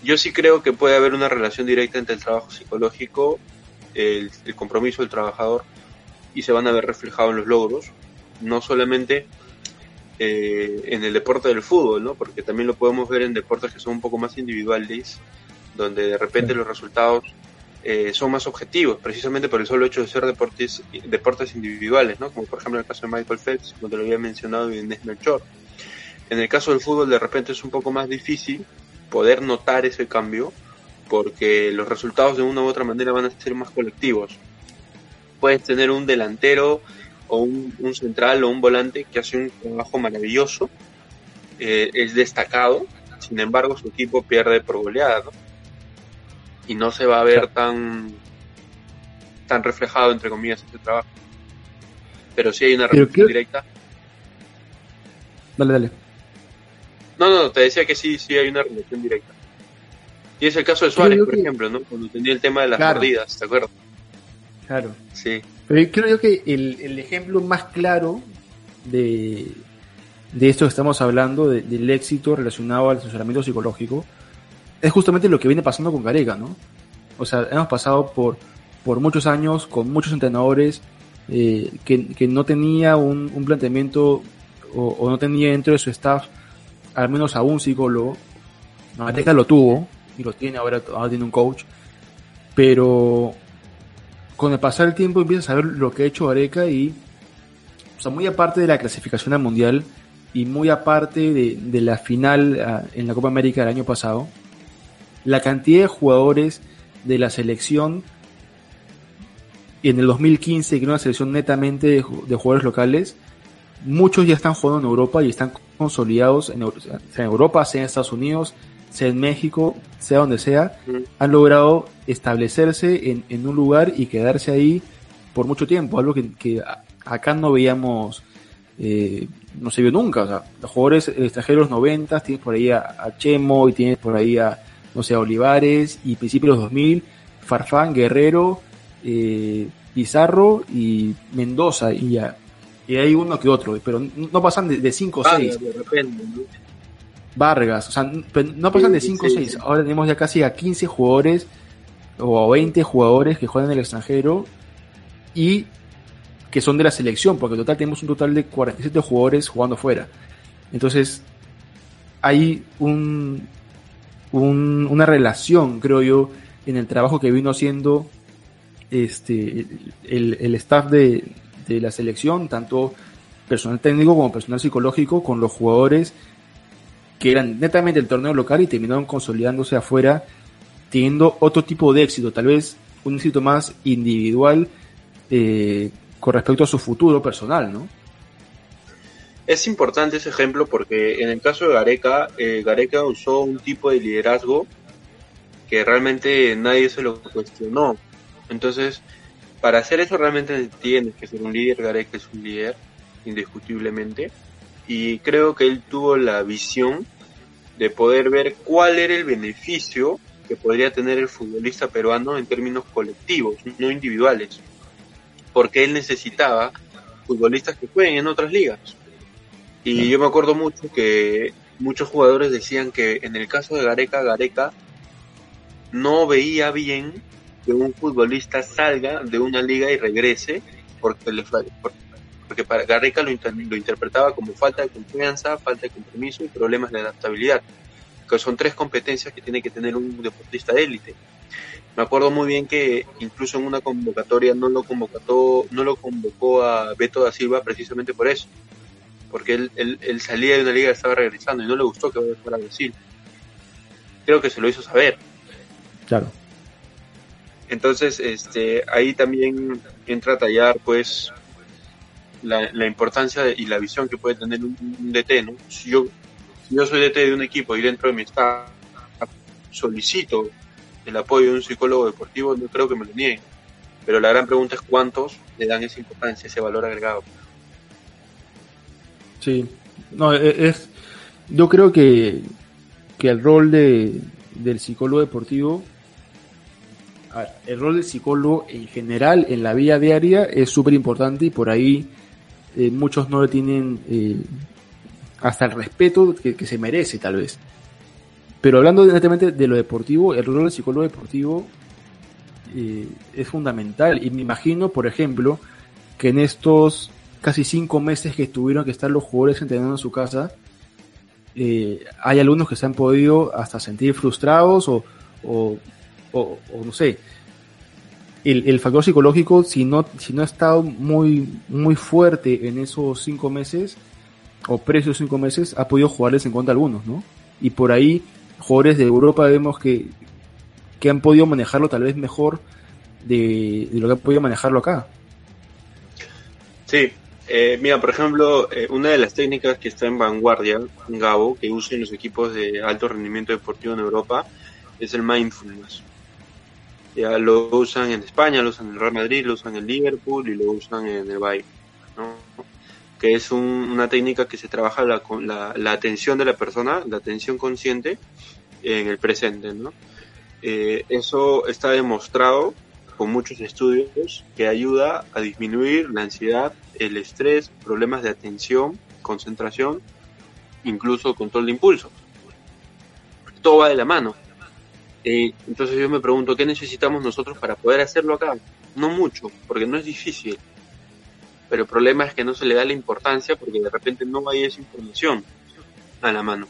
yo sí creo que puede haber una relación directa entre el trabajo psicológico, el, el compromiso del trabajador, y se van a ver reflejados en los logros. No solamente eh, en el deporte del fútbol, ¿no? Porque también lo podemos ver en deportes que son un poco más individuales, donde de repente los resultados eh, son más objetivos, precisamente por el solo hecho de ser deportes, deportes individuales, ¿no? Como por ejemplo el caso de Michael Phelps, como te lo había mencionado, y Inés Melchor. En el caso del fútbol, de repente es un poco más difícil poder notar ese cambio, porque los resultados de una u otra manera van a ser más colectivos. Puedes tener un delantero o un, central o un volante que hace un trabajo maravilloso, eh, es destacado, sin embargo su equipo pierde por goleada, ¿no? Y no se va a ver tan, tan reflejado, entre comillas, ese trabajo. Pero sí hay una relación directa. Dale, dale. No, no, te decía que sí, sí hay una relación directa. Y es el caso de Suárez, por ejemplo, ¿no? Cuando tenía el tema de las mordidas, ¿te acuerdas? Claro. Sí. Pero creo yo que el, el ejemplo más claro de, de esto que estamos hablando, del éxito relacionado al asesoramiento psicológico, es justamente lo que viene pasando con Gareca, ¿no? O sea, hemos pasado por, por muchos años con muchos entrenadores eh, que, que, no tenía un, un planteamiento o, no tenía dentro de su staff al menos a un psicólogo. Gareca lo tuvo y lo tiene, ahora, ahora tiene un coach, pero con el pasar del tiempo empiezas a ver lo que ha hecho Areca y, o sea, muy aparte de la clasificación al Mundial y muy aparte de, la final ah, en la Copa América del año pasado, la cantidad de jugadores de la selección en el 2015, que era una selección netamente de, jugadores locales, muchos ya están jugando en Europa y están consolidados en, en Europa, sea en Estados Unidos, sea en México, sea donde sea, han logrado establecerse en, en, un lugar y quedarse ahí por mucho tiempo, algo que, que acá no veíamos, eh, no se vio nunca. O sea, los jugadores extranjeros 90, tienes por ahí a, Chemo y tienes por ahí a, no sé, Olivares y principios de los 2000, Farfán, Guerrero, eh, Pizarro y Mendoza y ya. Y hay uno que otro, pero no pasan de 5 o 6. Vargas, o sea, no pasan de 5 o 6. Ahora tenemos ya casi a 15 jugadores o a 20 jugadores que juegan en el extranjero y que son de la selección, porque en total tenemos un total de 47 jugadores jugando fuera. Entonces, hay un, una relación, creo yo, en el trabajo que vino haciendo este, el, staff de, la selección, tanto personal técnico como personal psicológico, con los jugadores que eran netamente el torneo local y terminaron consolidándose afuera, teniendo otro tipo de éxito, tal vez un éxito más individual eh, con respecto a su futuro personal, ¿no? Es importante ese ejemplo porque en el caso de Gareca, eh, Gareca usó un tipo de liderazgo que realmente nadie se lo cuestionó. Entonces, para hacer eso realmente tienes que ser un líder, Gareca es un líder, indiscutiblemente, y creo que él tuvo la visión de poder ver cuál era el beneficio que podría tener el futbolista peruano en términos colectivos, no individuales, porque él necesitaba futbolistas que jueguen en otras ligas. Y yo me acuerdo mucho que muchos jugadores decían que en el caso de Gareca, Gareca no veía bien que un futbolista salga de una liga y regrese porque le porque para Gareca lo, lo interpretaba como falta de confianza, falta de compromiso y problemas de adaptabilidad, que son tres competencias que tiene que tener un deportista de élite. Me acuerdo muy bien que incluso en una convocatoria no lo convocó, no lo convocó a Beto da Silva precisamente por eso, porque él, él, salía de una liga y estaba regresando y no le gustó que vaya a Brasil. Creo que se lo hizo saber. Claro. Entonces, este, ahí también entra a tallar, pues, la, importancia y la visión que puede tener un, DT, ¿no? Si yo, si yo soy DT de un equipo y dentro de mi staff solicito el apoyo de un psicólogo deportivo, no creo que me lo nieguen. Pero la gran pregunta es cuántos le dan esa importancia, ese valor agregado. Sí, no, e, es, yo creo que, que el rol de, del psicólogo deportivo el rol del psicólogo en general en la vida diaria es súper importante y por ahí eh, muchos no le tienen eh, hasta el respeto que, se merece tal vez. Pero hablando directamente de lo deportivo, el rol del psicólogo deportivo eh, es fundamental y me imagino, por ejemplo, que en estos casi cinco meses que tuvieron que estar los jugadores entrenando en su casa, hay alumnos que se han podido hasta sentir frustrados o, o, no sé, el, factor psicológico, si no, si no ha estado muy, muy fuerte en esos cinco meses, o precios cinco meses, ha podido jugarles en contra algunos, ¿no? Y por ahí, jugadores de Europa vemos que, que han podido manejarlo tal vez mejor de, lo que han podido manejarlo acá. Sí, eh, mira, por ejemplo, eh, una de las técnicas que está en vanguardia, Gabo, que usan los equipos de alto rendimiento deportivo en Europa, es el mindfulness. Ya lo usan en España, lo usan en el Real Madrid, lo usan en Liverpool y lo usan en el Bayern, ¿no? que es una técnica que se trabaja la, la, la, atención de la persona, la atención consciente en el presente. ¿no? Eh, eso está demostrado con muchos estudios que ayuda a disminuir la ansiedad, el estrés, problemas de atención, concentración, incluso control de impulso. Todo va de la mano. Eh, entonces yo me pregunto, ¿qué necesitamos nosotros para poder hacerlo acá? No mucho, porque no es difícil. Pero el problema es que no se le da la importancia porque de repente no hay esa información a la mano.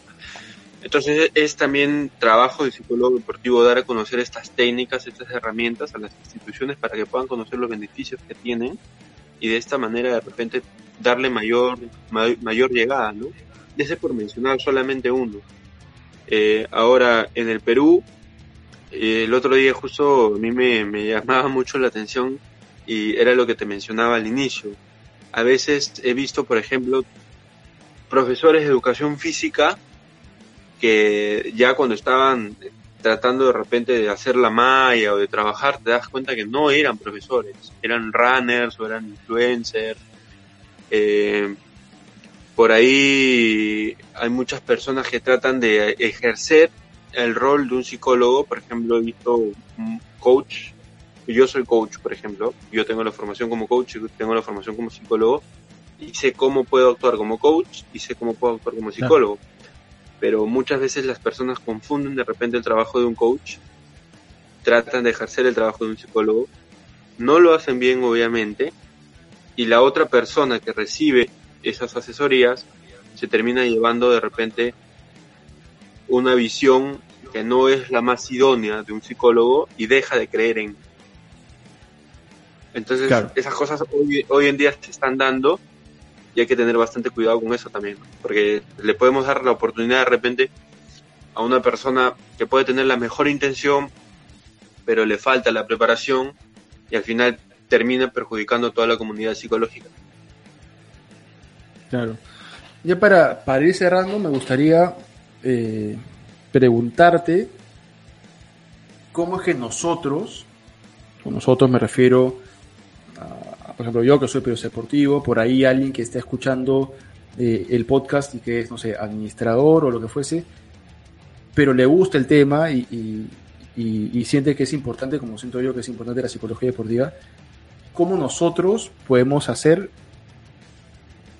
Entonces es también trabajo del psicólogo deportivo dar a conocer estas técnicas, estas herramientas a las instituciones para que puedan conocer los beneficios que tienen y de esta manera de repente darle mayor, mayor, llegada, ¿no? Ese por mencionar solamente uno. Eh, ahora, en el Perú, el otro día justo a mí me, llamaba mucho la atención y era lo que te mencionaba al inicio. A veces he visto, por ejemplo, profesores de educación física que ya cuando estaban tratando de repente de hacer la malla o de trabajar, te das cuenta que no eran profesores, eran runners o eran influencers. Eh, por ahí hay muchas personas que tratan de ejercer el rol de un psicólogo, por ejemplo, he visto un coach, yo soy coach, por ejemplo, yo tengo la formación como coach y tengo la formación como psicólogo, y sé cómo puedo actuar como coach y sé cómo puedo actuar como psicólogo. Pero muchas veces las personas confunden de repente el trabajo de un coach, tratan de ejercer el trabajo de un psicólogo, no lo hacen bien obviamente, y la otra persona que recibe esas asesorías se termina llevando de repente una visión que no es la más idónea de un psicólogo y deja de creer en. Entonces, esas cosas hoy, hoy en día se están dando y hay que tener bastante cuidado con eso también, porque le podemos dar la oportunidad de repente a una persona que puede tener la mejor intención, pero le falta la preparación y al final termina perjudicando a toda la comunidad psicológica. Claro. Ya para, para ir cerrando, me gustaría eh, preguntarte cómo es que nosotros, con nosotros me refiero a, por ejemplo, yo que soy periodista por ahí alguien que está escuchando eh, el podcast y que es, no sé, administrador o lo que fuese, pero le gusta el tema y, siente que es importante, como siento yo que es importante la psicología deportiva, ¿cómo nosotros podemos hacer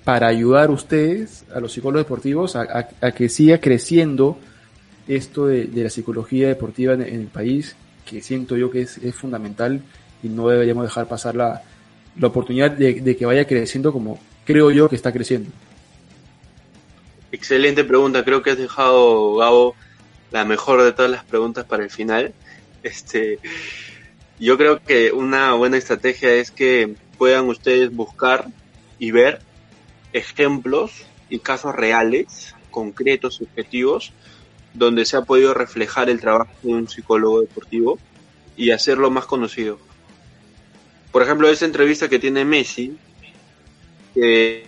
para ayudar a ustedes, a los psicólogos deportivos, a, que siga creciendo esto de, la psicología deportiva en, el país, que siento yo que es, fundamental y no deberíamos dejar pasar la, la oportunidad de, que vaya creciendo como creo yo que está creciendo. Excelente pregunta, creo que has dejado, Gabo, la mejor de todas las preguntas para el final. Este, yo creo que una buena estrategia es que puedan ustedes buscar y ver ejemplos y casos reales, concretos, objetivos, donde se ha podido reflejar el trabajo de un psicólogo deportivo y hacerlo más conocido. Por ejemplo, esa entrevista que tiene Messi, que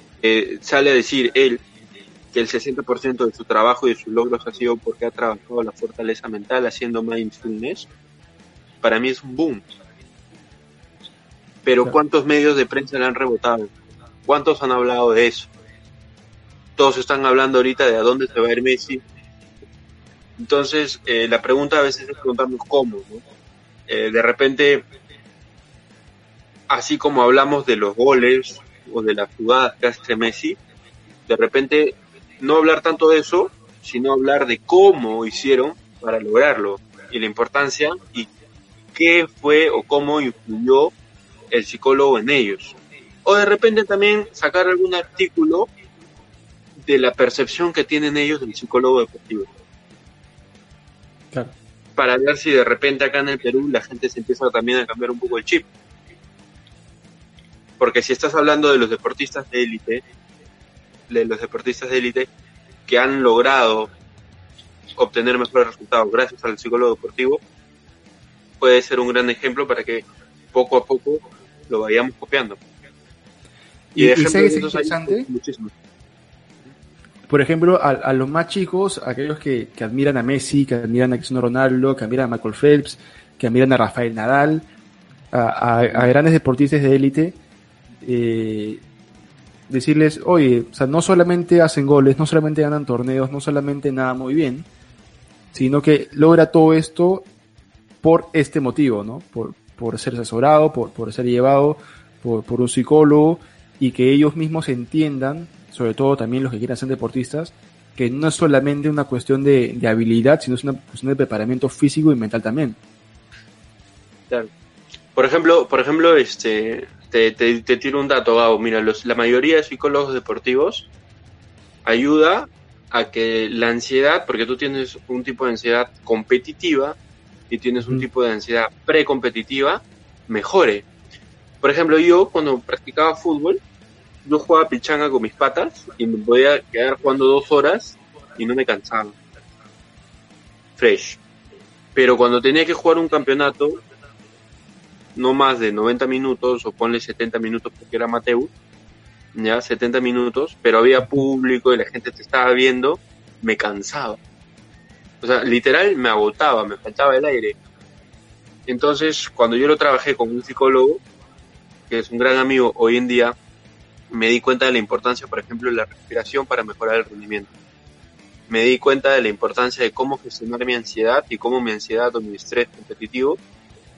sale a decir él que el 60% de su trabajo y de sus logros ha sido porque ha trabajado la fortaleza mental haciendo mindfulness, para mí es un boom. Pero ¿cuántos medios de prensa le han rebotado? ¿Cuántos han hablado de eso? Todos están hablando ahorita de a dónde se va a ir Messi. Entonces, eh, la pregunta a veces es preguntarnos cómo. Eh, de repente, así como hablamos de los goles o de las jugadas que hace Messi, de repente no hablar tanto de eso, sino hablar de cómo hicieron para lograrlo y la importancia y qué fue o cómo influyó el psicólogo en ellos. O de repente también sacar algún artículo de la percepción que tienen ellos del psicólogo deportivo. Para ver si de repente acá en el Perú la gente se empieza también a cambiar un poco el chip. Porque si estás hablando de los deportistas de élite, de los deportistas de élite que han logrado obtener mejores resultados gracias al psicólogo deportivo, puede ser un gran ejemplo para que poco a poco lo vayamos copiando. Y, y, interesante. Por ejemplo, a, los más chicos, aquellos que, admiran a Messi, que admiran a Cristiano Ronaldo, que admiran a Michael Phelps, que admiran a Rafael Nadal, a, grandes deportistas de élite, eh, decirles, oye, o sea, no solamente hacen goles, no solamente ganan torneos, no solamente nada muy bien, sino que logra todo esto por este motivo, ¿no? Por, por ser asesorado, por, por ser llevado por, por un psicólogo y que ellos mismos entiendan, sobre todo también los que quieran ser deportistas, que no es solamente una cuestión de, de habilidad, sino es una cuestión de preparamiento físico y mental también. Claro. Por ejemplo, por ejemplo, este, te, te, tiro un dato, Gabo. Mira, los, la mayoría de psicólogos deportivos ayuda a que la ansiedad, porque tú tienes un tipo de ansiedad competitiva y tienes un tipo de ansiedad precompetitiva, mejore. Por ejemplo, yo cuando practicaba fútbol, yo jugaba pichanga con mis patas y me podía quedar jugando dos horas y no me cansaba. Fresh. Pero cuando tenía que jugar un campeonato, no más de 90 minutos o ponle 70 minutos porque era Mateo, ya 70 minutos, pero había público y la gente te estaba viendo, me cansaba. O sea, literal me agotaba, me faltaba el aire. Entonces, cuando yo lo trabajé con un psicólogo, que es un gran amigo hoy en día, me di cuenta de la importancia, por ejemplo, de la respiración para mejorar el rendimiento. Me di cuenta de la importancia de cómo gestionar mi ansiedad y cómo mi ansiedad o mi estrés competitivo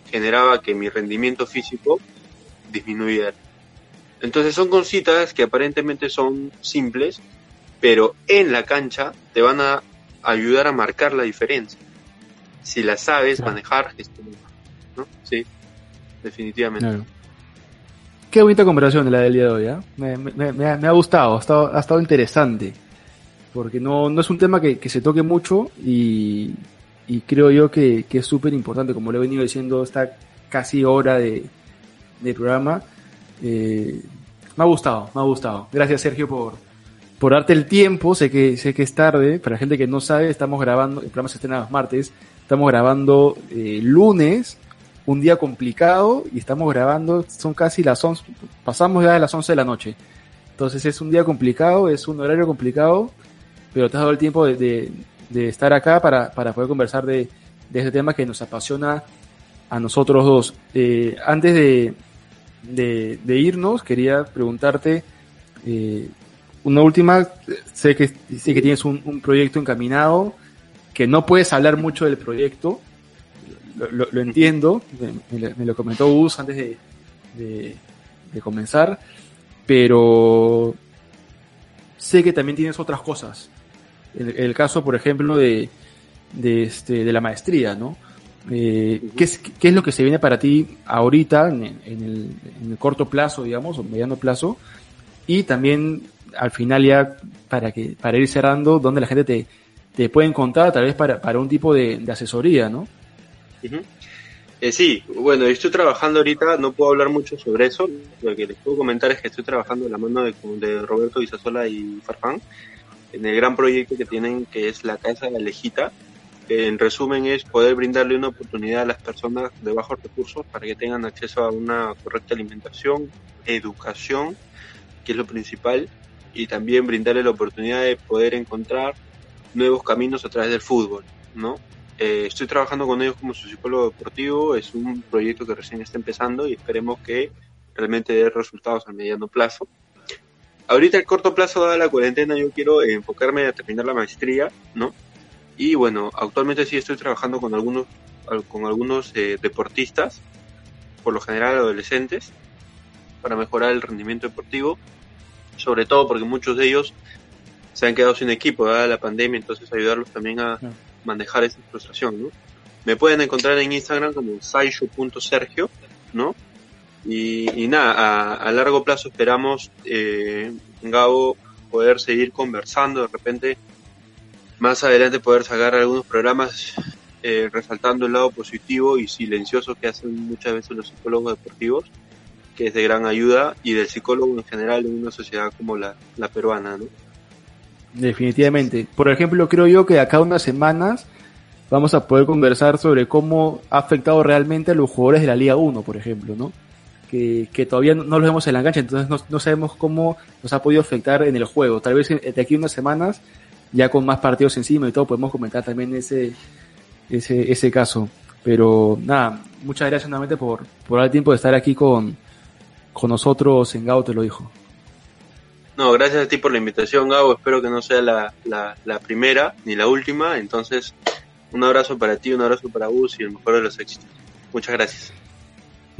generaba que mi rendimiento físico disminuyera. Entonces son cositas que aparentemente son simples, pero en la cancha te van a ayudar a marcar la diferencia. Si la sabes manejar, ¿no? Sí, definitivamente. Qué bonita conversación la del día de hoy, ¿eh? me, ha, gustado, ha estado, ha estado interesante, porque no, no es un tema que, que se toque mucho y, y creo yo que, es súper importante, como le he venido diciendo, esta casi hora de, programa. Eh, me ha gustado, me ha gustado. Gracias Sergio por, por darte el tiempo, sé que, sé que es tarde, para la gente que no sabe, estamos grabando, el programa se estrena los martes, estamos grabando eh, lunes, un día complicado, y estamos grabando, son casi las 11, pasamos ya de las 11 de la noche. Entonces es un día complicado, es un horario complicado, pero te has dado el tiempo de, de estar acá para, para poder conversar de, de este tema que nos apasiona a nosotros dos. Eh, antes de, de, irnos, quería preguntarte eh, una última. Sé que, sé que tienes un, proyecto encaminado, que no puedes hablar mucho del proyecto, lo, entiendo, me, lo comentó Gus antes de, de comenzar, pero sé que también tienes otras cosas. En el, caso, por ejemplo, de, de, este, de la maestría, ¿no? Eh, ¿qué, es, ¿Qué es lo que se viene para ti ahorita, en, el, en el corto plazo, digamos, o mediano plazo? Y también, al final ya, para, que, para ir cerrando, donde la gente te, te puede encontrar, tal vez para, para un tipo de, de asesoría, ¿no? Eh, sí, bueno, estoy trabajando ahorita, no puedo hablar mucho sobre eso, lo que les puedo comentar es que estoy trabajando en la mano de, de Roberto Isasola y Farfán en el gran proyecto que tienen que es la Casa de la Lejita, que en resumen es poder brindarle una oportunidad a las personas de bajos recursos para que tengan acceso a una correcta alimentación, educación, que es lo principal, y también brindarle la oportunidad de poder encontrar nuevos caminos a través del fútbol, ¿no? Eh, estoy trabajando con ellos como su psicólogo deportivo, es un proyecto que recién está empezando y esperemos que realmente dé resultados a mediano plazo. Ahorita a corto plazo, dada la cuarentena, yo quiero enfocarme a terminar la maestría, ¿no? Y bueno, actualmente sí estoy trabajando con algunos, con algunos eh, deportistas, por lo general adolescentes, para mejorar el rendimiento deportivo, sobre todo porque muchos de ellos se han quedado sin equipo dada la pandemia, entonces ayudarlos también a, manejar esa frustración, ¿no? Me pueden encontrar en Instagram como saisho.sergio, ¿no? Y, nada, a, largo plazo esperamos, eh, Gabo, poder seguir conversando, de repente más adelante poder sacar algunos programas eh, resaltando el lado positivo y silencioso que hacen muchas veces los psicólogos deportivos, que es de gran ayuda, y del psicólogo en general en una sociedad como la, la peruana, ¿no? Definitivamente. Por ejemplo, creo yo que acá unas semanas vamos a poder conversar sobre cómo ha afectado realmente a los jugadores de la Liga 1, por ejemplo, ¿no? Que, todavía no, los vemos en la cancha, entonces no, no, sabemos cómo nos ha podido afectar en el juego. Tal vez de aquí unas semanas, ya con más partidos encima y todo, podemos comentar también ese, ese, ese caso. Pero nada, muchas gracias nuevamente por, por el tiempo de estar aquí con, con nosotros en Gao, te lo dijo. No, gracias a ti por la invitación, Gabo. Espero que no sea la, la, primera ni la última. Entonces, un abrazo para ti, un abrazo para Gus y el mejor de los éxitos. Muchas gracias.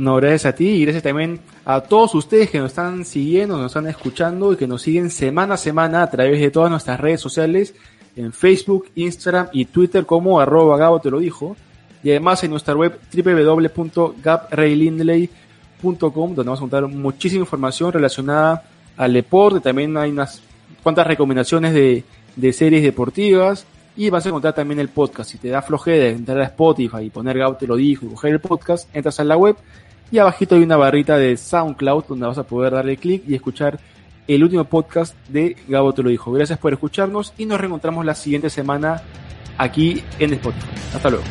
No, gracias a ti y gracias también a todos ustedes que nos están siguiendo, nos están escuchando y que nos siguen semana a semana a través de todas nuestras redes sociales en Facebook, Instagram y Twitter como arroba Gabo te lo dijo. Y además en nuestra web www.gabraylindley.com donde vamos a encontrar muchísima información relacionada al deporte, también hay unas cuantas recomendaciones de, series deportivas y vas a encontrar también el podcast. Si te da flojera entrar a Spotify y poner Gabo te lo dijo y coger el podcast, entras a la web y abajito hay una barrita de SoundCloud donde vas a poder darle clic y escuchar el último podcast de Gabo te lo dijo. Gracias por escucharnos y nos reencontramos la siguiente semana aquí en Spotify. Hasta luego.